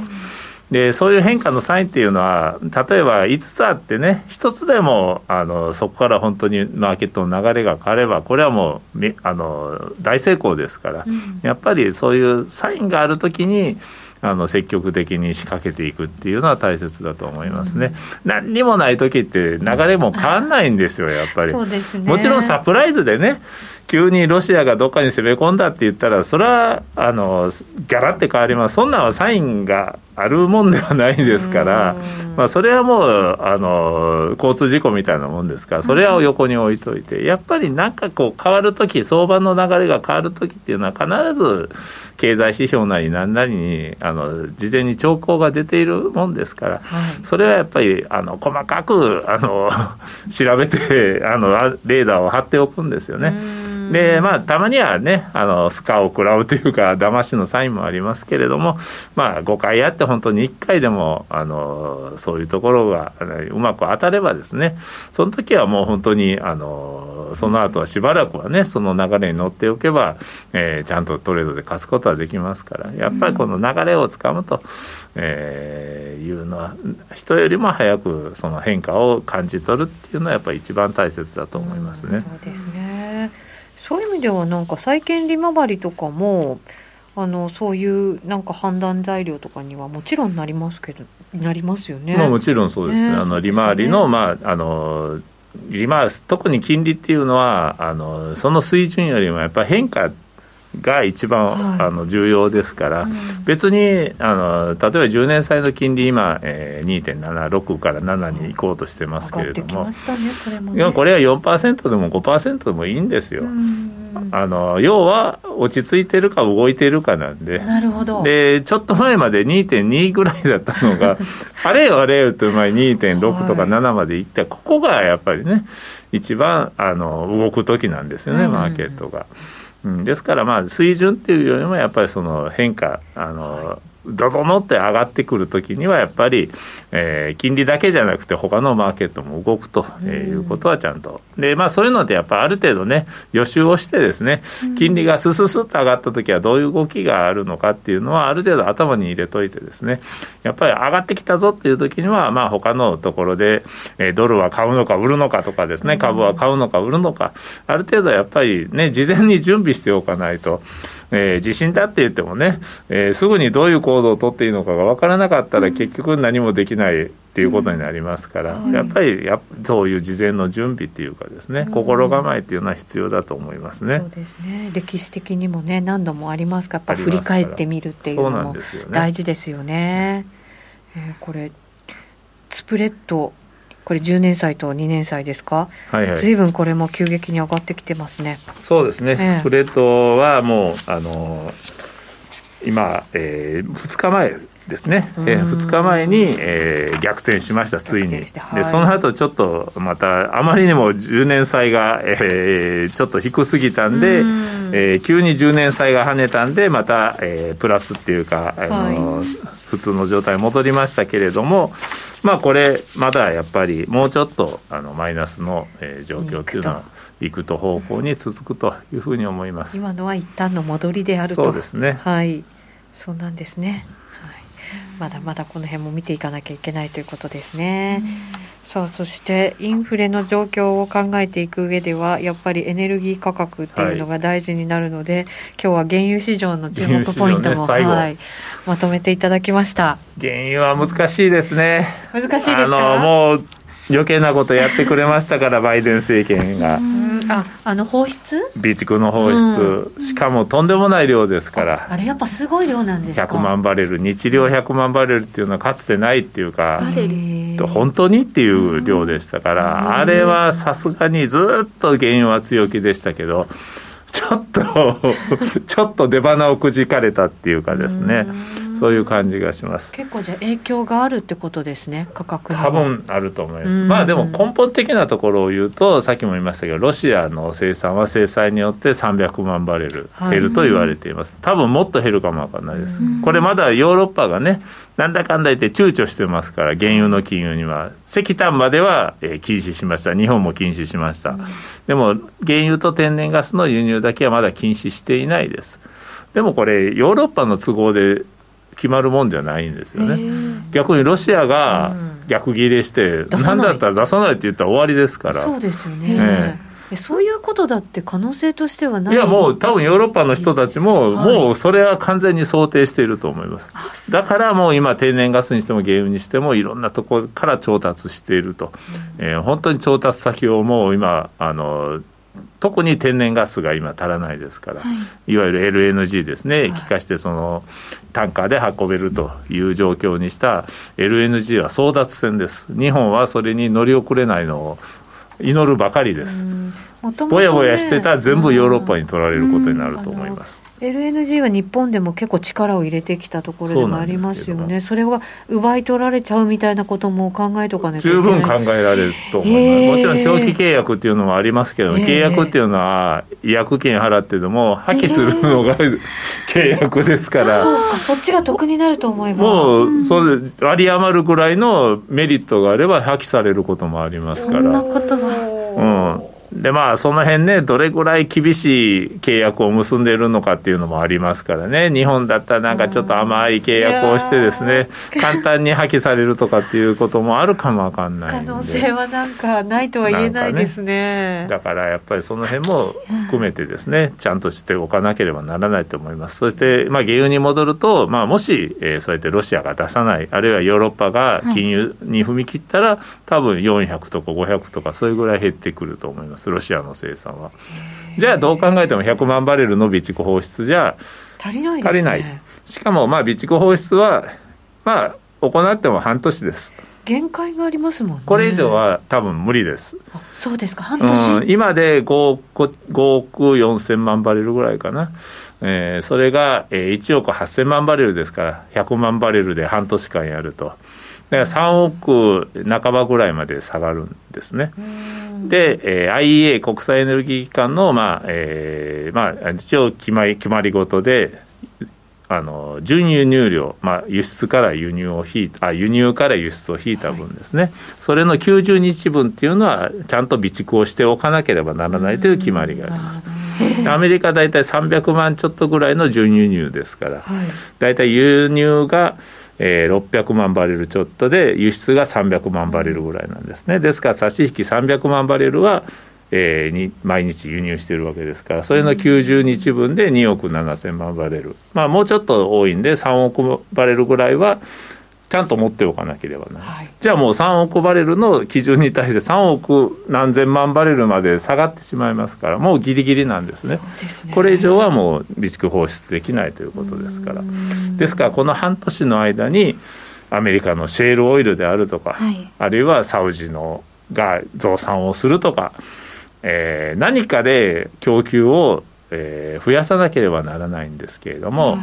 でそういう変化のサインっていうのは例えば5つあってね1つでもあのそこから本当にマーケットの流れが変わればこれはもうあの大成功ですから、うん、やっぱりそういうサインがある時にあの積極的に仕掛けていくっていうのは大切だと思いますね。うん、何にもない時って流れも変わんないんですよやっぱり。ね、もちろんサプライズでね急にロシアがどっかに攻め込んだって言ったらそれはあのギャラって変わります。そんなんはサインがあるもんではないですから、まあ、それはもうあの交通事故みたいなもんですからそれは横に置いといて。やっぱりなんかこう変わる時相場の流れが変わる時っていうのは必ず経済指標なり何なりにあの事前に兆候が出ているもんですから、はい、それはやっぱりあの細かくあの 調べてあのレーダーを張っておくんですよね。で、まあ、たまにはね、あの、スカを食らうというか、騙しのサインもありますけれども、まあ、5回やって本当に1回でも、あの、そういうところがうまく当たればですね、その時はもう本当に、あの、その後はしばらくはね、その流れに乗っておけば、えー、ちゃんとトレードで勝つことはできますから、やっぱりこの流れをつかむと、えー、いうのは、人よりも早くその変化を感じ取るっていうのはやっぱり一番大切だと思いますね。そうですね。そういう意味ではなんか債券利回りとかもあのそういうなんか判断材料とかにはもちろんなりますけどなりますよね。まあ、もちろんそうですね。ねあの利回りの、ね、まああの利回特に金利っていうのはあのその水準よりもやっぱり変化が一番、はい、あの重要ですから、うん、別にあの例えば10年債の金利今、えー、2.76から7に行こうとしてますけれども、ね、これ、ね、これは4%でも5%でもいいんですよ。あの要は落ち着いてるか動いてるかなんで。なるほど。でちょっと前まで2.2ぐらいだったのが あれよあれよと前2.6とか7までいった、はい、ここがやっぱりね一番あの動く時なんですよね、マーケットが。うん、ですからまあ水準っていうよりもやっぱりその変化あの、ドドノって上がってくるときにはやっぱり、えー、金利だけじゃなくて他のマーケットも動くということはちゃんと、でまあそういうのでやっぱある程度ね予習をしてですね金利がスススッと上がったときはどういう動きがあるのかっていうのはある程度頭に入れといてですねやっぱり上がってきたぞっていうときにはまあ他のところで、えー、ドルは買うのか売るのかとかですね株は買うのか売るのかある程度やっぱりね事前に準備しておかないと。えー、地震だって言ってもね、えー、すぐにどういう行動をとっていいのかが分からなかったら結局何もできないっていうことになりますから、うん、やっぱりやそういう事前の準備っていうかですね、うん、心構えっていうのは必要だと思いますね。そうですね。歴史的にもね何度もありますか。らやっぱ振り返ってみるっていうのも大事ですよね。よね。えー、これスプレッドこれ10年債と2年債ですか、はいはい、ずいぶんこれも急激に上がってきてますね。そうですね、えー、スプレッドはもうあの今、えー、2日前ですね、えー、2日前に、えー、逆転しましたついに、はい、でその後ちょっとまたあまりにも10年債が、えー、ちょっと低すぎたんで、ん。えー、急に10年債が跳ねたんでまた、えー、プラスっていうか、あの、はい、普通の状態に戻りましたけれどもまあこれまだやっぱりもうちょっとあのマイナスの、えー、状況っていうのはいくと方向に続くというふうに思います。今のは一旦の戻りであると。そうですね。はい、そうなんですね。はい、まだまだこの辺も見ていかなきゃいけないということですね。さあそしてインフレの状況を考えていく上ではやっぱりエネルギー価格っていうのが大事になるので、はい、今日は原油市場の注目ポイントも、ね、はい、まとめていただきました。原油は難しいですね。難しいですか？あのもう余計なことやってくれましたからバイデン政権がああの放出？備蓄の放出、しかもとんでもない量ですから。あれやっぱすごい量なんですか？100万バレル日量100万バレルっていうのはかつてないっていうか本当にっていう量でしたからあれはさすがにずっと原油は強気でしたけどちょっと ちょっと出花をくじかれたっていうかですねそういう感じがします。結構じゃ影響があるってことですね価格多分あると思います、まあでも根本的なところを言うとさっきも言いましたけどロシアの生産は制裁によって300万バレル減ると言われています、はい、多分もっと減るかもわかんないです、これまだヨーロッパがねなんだかんだ言って躊躇してますから原油の禁輸には。石炭までは禁止しました。日本も禁止しました、でも原油と天然ガスの輸入だけはまだ禁止していないです。でもこれヨーロッパの都合で決まるもんじゃないんですよね、逆にロシアが逆ギレして、なんだったら出さないって言ったら終わりですから。そうですよね、えそういうことだって可能性としてはないいやもう多分ヨーロッパの人たちも、もうそれは完全に想定していると思います。だからもう今天然ガスにしても原油にしてもいろんなところから調達していると、うん、えー、本当に調達先をもう今あの特に天然ガスが今足らないですから、はい、いわゆる LNG ですね、液化してそのタンカーで運べるという状況にした LNG は争奪戦です。日本はそれに乗り遅れないのを祈るばかりです。ぼやぼやしてたら全部ヨーロッパに取られることになると思います。LNG は日本でも結構力を入れてきたところでもありますよね、それが奪い取られちゃうみたいなことも考えとかね十分考えられると思います、えー、もちろん長期契約っていうのもありますけど、えー、契約っていうのは、違約金払ってでも破棄するのが、えー、契約ですから、そうか、そっちが得になると思います。もう、それ、有り余るぐらいのメリットがあれば、破棄されることもありますから。そんなことが。うんでまあその辺ねどれぐらい厳しい契約を結んでいるのかっていうのもありますからね。日本だったらなんかちょっと甘い契約をしてですね簡単に破棄されるとかっていうこともあるかもわかんない可能性はなんかないとは言えないですね、ね、だからやっぱりその辺も含めてですねちゃんとしておかなければならないと思います。そしてまあ原油に戻ると、まあ、もし、えー、そうやってロシアが出さないあるいはヨーロッパが金融に踏み切ったら、はい、多分400とか500とかそれぐらい減ってくると思いますますロシアの生産は。じゃあどう考えても100万バレルの備蓄放出じゃ足りない、ね、足りないしかもまあ備蓄放出はまあ行っても半年です。限界がありますもんね。これ以上は多分無理です。そうですか、半年？うん、今で 5, 5億4千万バレルぐらいかな。えー、それが、えー、1億8千万バレルですから、100万バレルで半年間やると。だから3億半ばぐらいまで下がるんですね。で、えー、IEA 国際エネルギー機関の、まあえーまあ、一応決まり決まり事であの準輸入量、まあ、輸出から輸入を引いあ輸入から輸出を引いた分ですね、はい、それの90日分っていうのはちゃんと備蓄をしておかなければならないという決まりがあります。アメリカ大体300万ちょっとぐらいの準輸入ですから、はい、大体輸入がえー、600万バレルちょっとで輸出が300万バレルぐらいなんですね。ですから差し引き300万バレルは、えー、に毎日輸入しているわけですからそれの90日分で2億7000万バレル。まあもうちょっと多いんで3億バレルぐらいはちゃんと持っておかなければな。らない、はい、じゃあもう3億バレルの基準に対して3億何千万バレルまで下がってしまいますからもうギリギリなんですね、ね、これ以上はもう備蓄放出できないということですから。ですからこの半年の間にアメリカのシェールオイルであるとか、はい、あるいはサウジのが増産をするとか、えー、何かで供給を、えー、増やさなければならないんですけれども、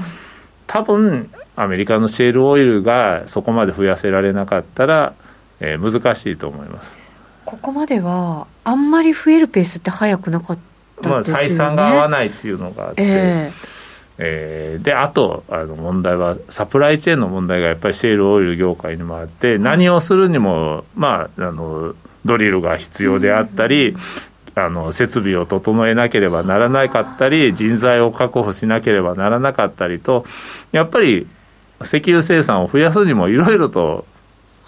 多分アメリカのシェールオイルがそこまで増やせられなかったら、えー、難しいと思います。ここまではあんまり増えるペースって早くなかったですよね、まあ、採算が合わないっていうのがあって、えーえー、であとあの問題はサプライチェーンの問題がやっぱりシェールオイル業界にもあって何をするにも、まあ、あのドリルが必要であったり、あの設備を整えなければならなかったり人材を確保しなければならなかったりとやっぱり石油生産を増やすにもいろいろと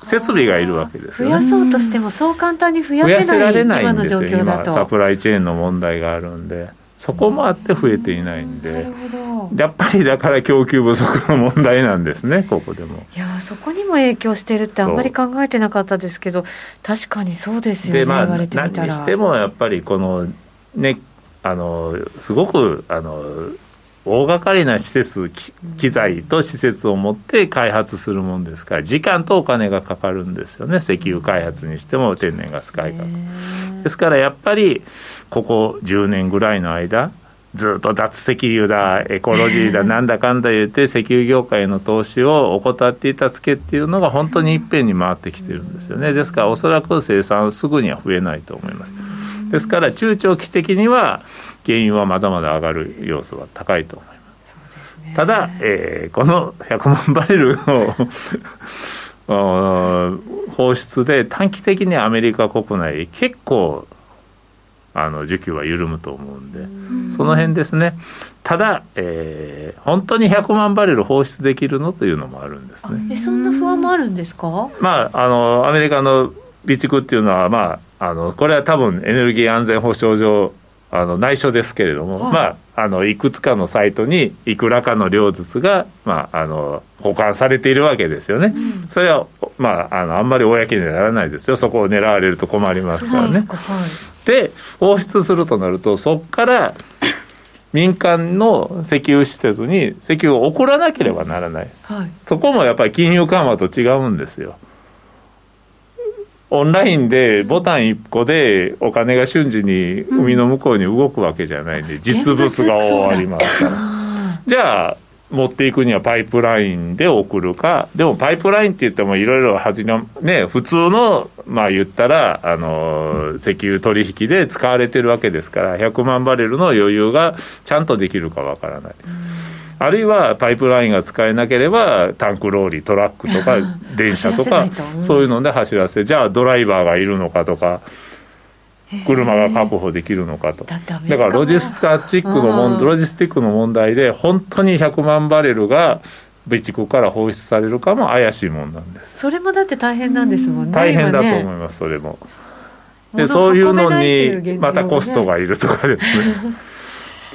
設備がいるわけです、ね、増やそうとしてもそう簡単に増やせない今の状況だと。サプライチェーンの問題があるんでそこもあって増えていないんでやっぱりだから供給不足の問題なんですねここでも。いやそこにも影響してるってあんまり考えてなかったですけど確かにそうですよね、まあ、言われてみたら。何にしてもやっぱりこのねあのすごくあの大掛かりな施設機材と施設を持って開発するもんですから時間とお金がかかるんですよね。石油開発にしても天然ガス開発。ですからやっぱりここ10年ぐらいの間ずっと脱石油だエコロジーだ なんだかんだ言って石油業界の投資を怠っていたツケっていうのが本当にいっぺんに回ってきてるんですよね。ですからおそらく生産すぐには増えないと思います。ですから中長期的には原油はまだまだ上がる要素は高いと思います。ただ、えー、この100万バレル の放出で短期的にアメリカ国内結構あの需給は緩むと思うんで、ん。その辺ですね。ただ、えー、本当に100万バレル放出できるのというのもあるんですね。えそんな不安もあるんですか？まああのアメリカの備蓄っていうのはまああのこれは多分エネルギー安全保障上あの内緒ですけれども、はい、まああのいくつかのサイトにいくらかの量ずつが、まあ、あの保管されているわけですよね、うん、それは、まあ、あのあんまり公にならないですよ。そこを狙われると困りますからね。はい、で放出するとなるとそこから民間の石油施設に石油を送らなければならない、はい、そこもやっぱり金融緩和と違うんですよ。オンラインでボタン1個でお金が瞬時に海の向こうに動くわけじゃないんで、実物が終わりますから。じゃあ持っていくにはパイプラインで送るか、でもパイプラインって言ってもいろいろはじの、ね、普通の、まあ言ったら、あの、石油取引で使われてるわけですから、100万バレルの余裕がちゃんとできるかわからない。あるいはパイプラインが使えなければタンクローリートラックとか電車とかそういうので走らせじゃあドライバーがいるのかとか車が確保できるのかと。だからロジスタチックの問ロジスティックの問題で本当に100万バレルが備蓄から放出されるかも怪しいもんなんです。それもだって大変なんですもんね大変だと思います、それも。でそういうのにまたコストがいるとかですね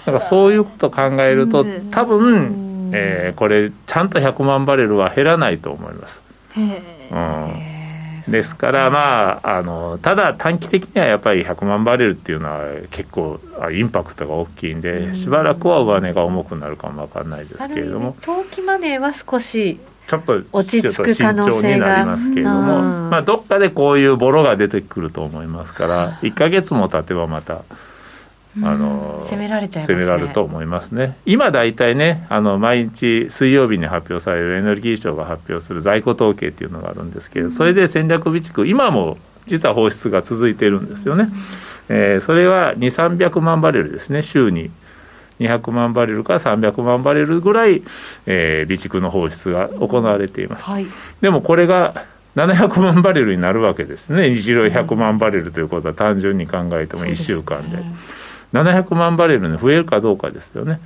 だからそういうことを考えると多分、えー、これちゃんと100万バレルは減らないと思います。うん。ですからまああのただ短期的にはやっぱり100万バレルっていうのは結構インパクトが大きいんでしばらくは上値が重くなるかもわかんないですけれども。投機マネーは少しちょっと落ち着く慎重になりますけれども、まあ、どっかでこういうボロが出てくると思いますから1か月も経てばまた。あの攻められちゃいます、ね、攻められると思いますね。今大体ねあの毎日水曜日に発表されるエネルギー省が発表する在庫統計っていうのがあるんですけど、それで戦略備蓄今も実は放出が続いているんですよね。えー、それは2、300万バレルですね週に。200万バレルから300万バレルぐらい、えー、備蓄の放出が行われています。はい、でもこれが700万バレルになるわけですね日量100万バレルということは単純に考えても1週間で。700万バレルに増えるかどうかですよね。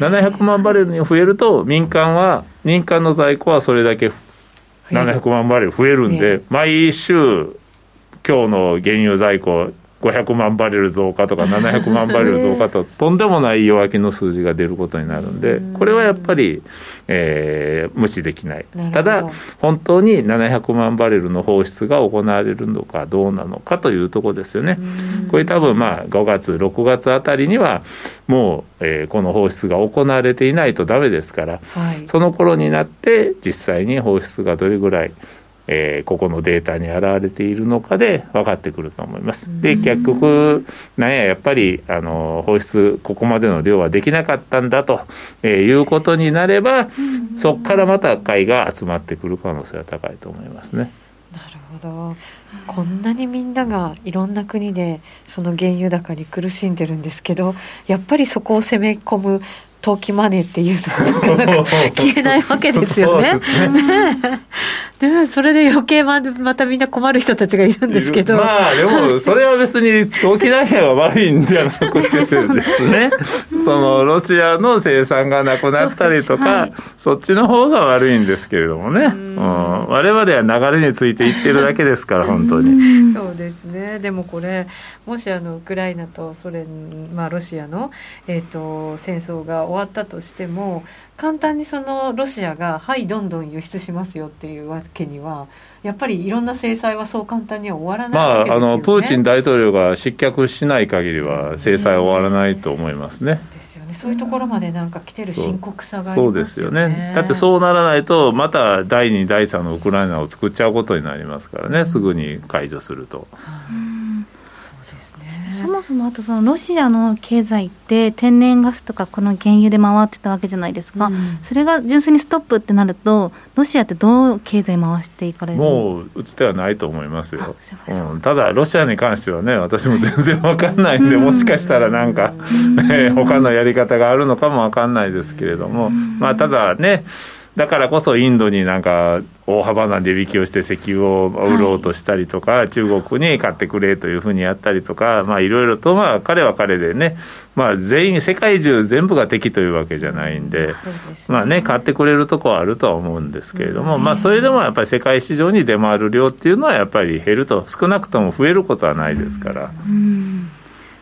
700万バレルに増えると民間は民間の在庫はそれだけ700万バレル増えるんで毎週今日の原油在庫500万バレル増加とか700万バレル増加と とんでもない弱気の数字が出ることになるんでこれはやっぱり、えー、無視できない。ただ本当に700万バレルの放出が行われるのかどうなのかというところですよね。これ多分まあ5月6月あたりにはもう、えー、この放出が行われていないとダメですから、はい、その頃になって実際に放出がどれぐらいえー、ここのデータに表れているのかで分かってくると思います。で結局なんややっぱりあの放出ここまでの量はできなかったんだと、えー、いうことになればそこからまた買いが集まってくる可能性は高いと思いますね。なるほどこんなにみんながいろんな国でその原油高に苦しんでるんですけどやっぱりそこを攻め込む投機マネーっていうのがなかなか消えないわけですよね。で それで余計ままたみんな困る人たちがいるんですけど。まあでもそれは別に投機マネーが悪いんじゃなくて ですね。そのロシアの生産がなくなったりとか、はい、そっちの方が悪いんですけれどもね、うん、我々は流れについていってるだけですから本当に。そうですね。でもこれもしあのウクライナとソ連、まあ、ロシアの、えーと、戦争が終わったとしても簡単にそのロシアがはいどんどん輸出しますよっていうわけにはやっぱりいろんな制裁はそう簡単には終わらないわけですよ、ね、まあ、あのプーチン大統領が失脚しない限りは制裁は終わらないと思いますね。ですよね。そういうところまでなんか来てる深刻さがありますよね。そうですよね。だってそうならないとまた第2第3のウクライナを作っちゃうことになりますからね、すぐに解除すると。そももそもあとそのロシアの経済って天然ガスとかこの原油で回ってたわけじゃないですか、うん、それが純粋にストップってなるとロシアってどう経済回していかれる？もう打つ手はないと思いますよ、うん、ただロシアに関してはね私も全然わかんないんで、もしかしたらなんか、えー、他のやり方があるのかもわかんないですけれども、まあただねだからこそインドになんか大幅な値引きをして石油を売ろうとしたりとか、はい、中国に買ってくれというふうにやったりとか、まあ、いろいろと、まあ、彼は彼でね、まあ、全員、世界中全部が敵というわけじゃないんで、まあね、買ってくれるとこはあるとは思うんですけれども、まあ、それでもやっぱり世界市場に出回る量っていうのはやっぱり減ると、少なくとも増えることはないですから。うん。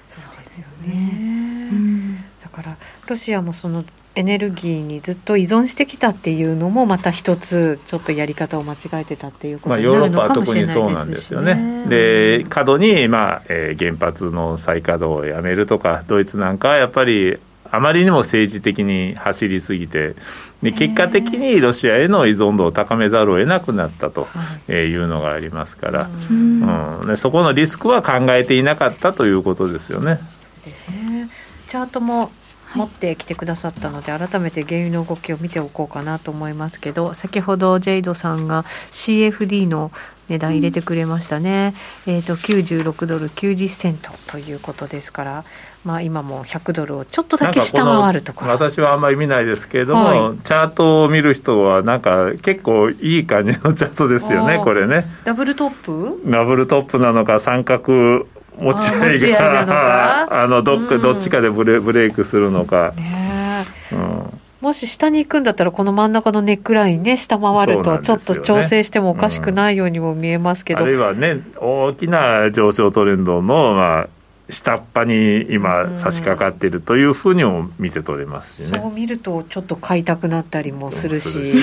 そうですよね、だからロシアもそのエネルギーにずっと依存してきたっていうのもまた一つちょっとやり方を間違えてたっていうことになるのかもしれないです、ね、まあ、ヨーロッパは特にそうなんですよね。で過度に、まあえー、原発の再稼働をやめるとかドイツなんかはやっぱりあまりにも政治的に走りすぎてで結果的にロシアへの依存度を高めざるを得なくなったとい。うのがありますから、うん、うん、でそこのリスクは考えていなかったということですよね。ですね。チャートも持ってきてくださったので改めて原油の動きを見ておこうかなと思いますけど先ほどジェイドさんが CFD の値段入れてくれましたね、うん、えーと、96ドル90セントということですから、まあ、今も100ドルをちょっとだけ下回るところ。私はあんまり見ないですけれども、はい、チャートを見る人はなんか結構いい感じのチャートですよねこれね。ダブルトップ？ダブルトップなのか三角持ち合いがあのどっか、どっちかでブレブレイクするのか。ねうん、もし下に行くんだったらこの真ん中のネックラインね下回るとちょっと調整してもおかしくないようにも見えますけど、うん、あるいはね大きな上昇トレンドの、まあ、下っ端に今差し掛かっているというふうにも見て取れますしね、そう見るとちょっと買いたくなったりもするし。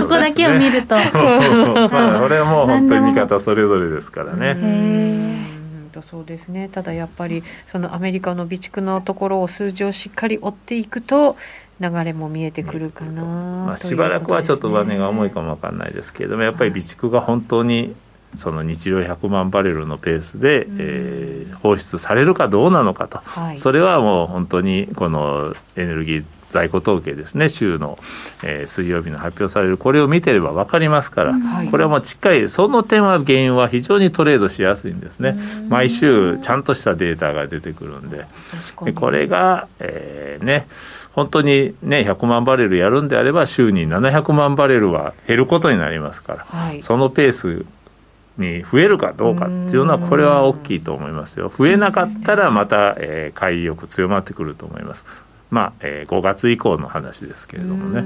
ここだけを見ると。まあこれはもう本当に見方それぞれですからね。とそうですね。ただやっぱりそのアメリカの備蓄のところを数字をしっかり追っていくと流れも見えてくるかな、まあ、しばらくはちょっと上値が重いかもわかんないですけれどもやっぱり備蓄が本当にその日量100万バレルのペースで、うん、えー、放出されるかどうなのかと、はい、それはもう本当にこのエネルギー在庫統計ですね。週の、えー、水曜日の発表される。これを見てれば分かりますから、はい、これはもうしっかりその点は原因は非常にトレードしやすいんですね。毎週ちゃんとしたデータが出てくるんで。でこれが、えー、ね本当にね100万バレルやるんであれば週に700万バレルは減ることになりますから、はい、そのペースに増えるかどうかっていうのはこれは大きいと思いますよ。増えなかったらまた、えー、買い欲強まってくると思いますまあえー、5月以降の話ですけれどもね。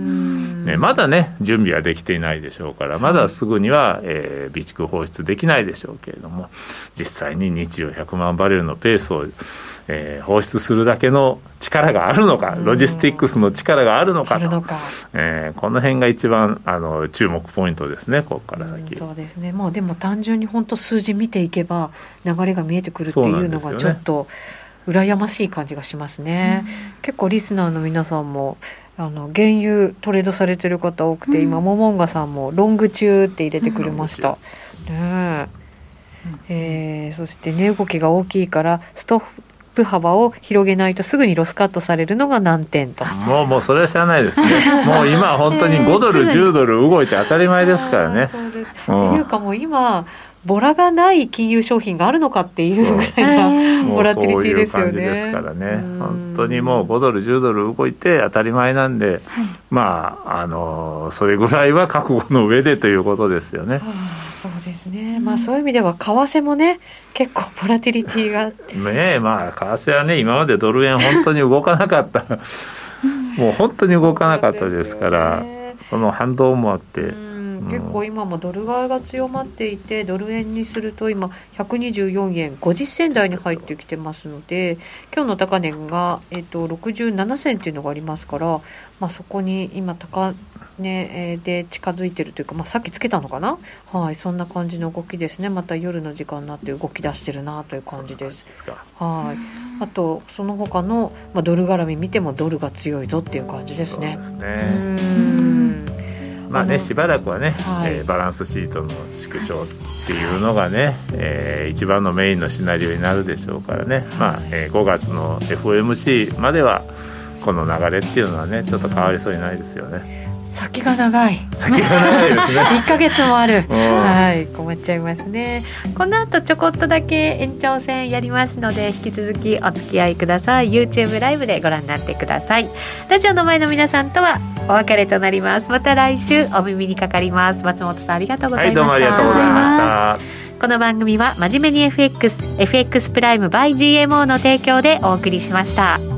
ねまだね準備はできていないでしょうからまだすぐには、えー、備蓄放出できないでしょうけれども実際に日量100万バレルのペースを、えー、放出するだけの力があるのかロジスティックスの力があるのかと。えー、この辺が一番あの注目ポイントですねここから先、そうですね。もうでも単純に本当数字見ていけば流れが見えてくるっていうのがちょっと。羨ましい感じがしますね、うん、結構リスナーの皆さんもあの原油トレードされてる方多くて、うん、今モモンガさんもロング中って入れてくれました、うん、ねえ。ー、そして値動きが大きいからストップ幅を広げないとすぐにロスカットされるのが難点と。もうもうそれは知らないですね。もう今本当に5ドル10ドル動いて当たり前ですからね。そうです、っていうかもう今ボラがない金融商品があるのかっていうぐらいな ボラティリティですよね。ですからね。本当にもう5ドル10ドル動いて当たり前なんで、はい、まああのそれぐらいは覚悟の上でということですよね。そうですね、まあ、そういう意味では為替もね結構ボラティリティがねまあ為替はね今までドル円本当に動かなかった。もう本当に動かなかったですからその反動もあって。結構今もドル買いが強まっていてドル円にすると今124円50銭台に入ってきてますので今日の高値が、えー、と67銭っていうのがありますから、まあ、そこに今高値で近づいてるというか、まあ、さっきつけたのかな、はい、そんな感じの動きですね。また夜の時間になって動き出してるなという感じです。はい。あとその他の、まあ、ドル絡み見てもドルが強いぞっていう感じですね。そうですねまあね、うん。しばらくはね、はい。えーバランスシートの縮小っていうのがね、えー一番のメインのシナリオになるでしょうからね、まあえー5月の FOMC まではこの流れっていうのはねちょっと変わりそうにないですよね先が長い。先が長いですね。1ヶ月もある、うん。はい。困っちゃいますね。この後ちょこっとだけ延長戦やりますので引き続きお付き合いください。YouTube ライブでご覧になってください。ラジオの前の皆さんとはお別れとなります。また来週お耳にかかります。松本さんありがとうござはいいました、どうもありがとうございました。この番組は真面目に FX FX プライム by GMO の提供でお送りしました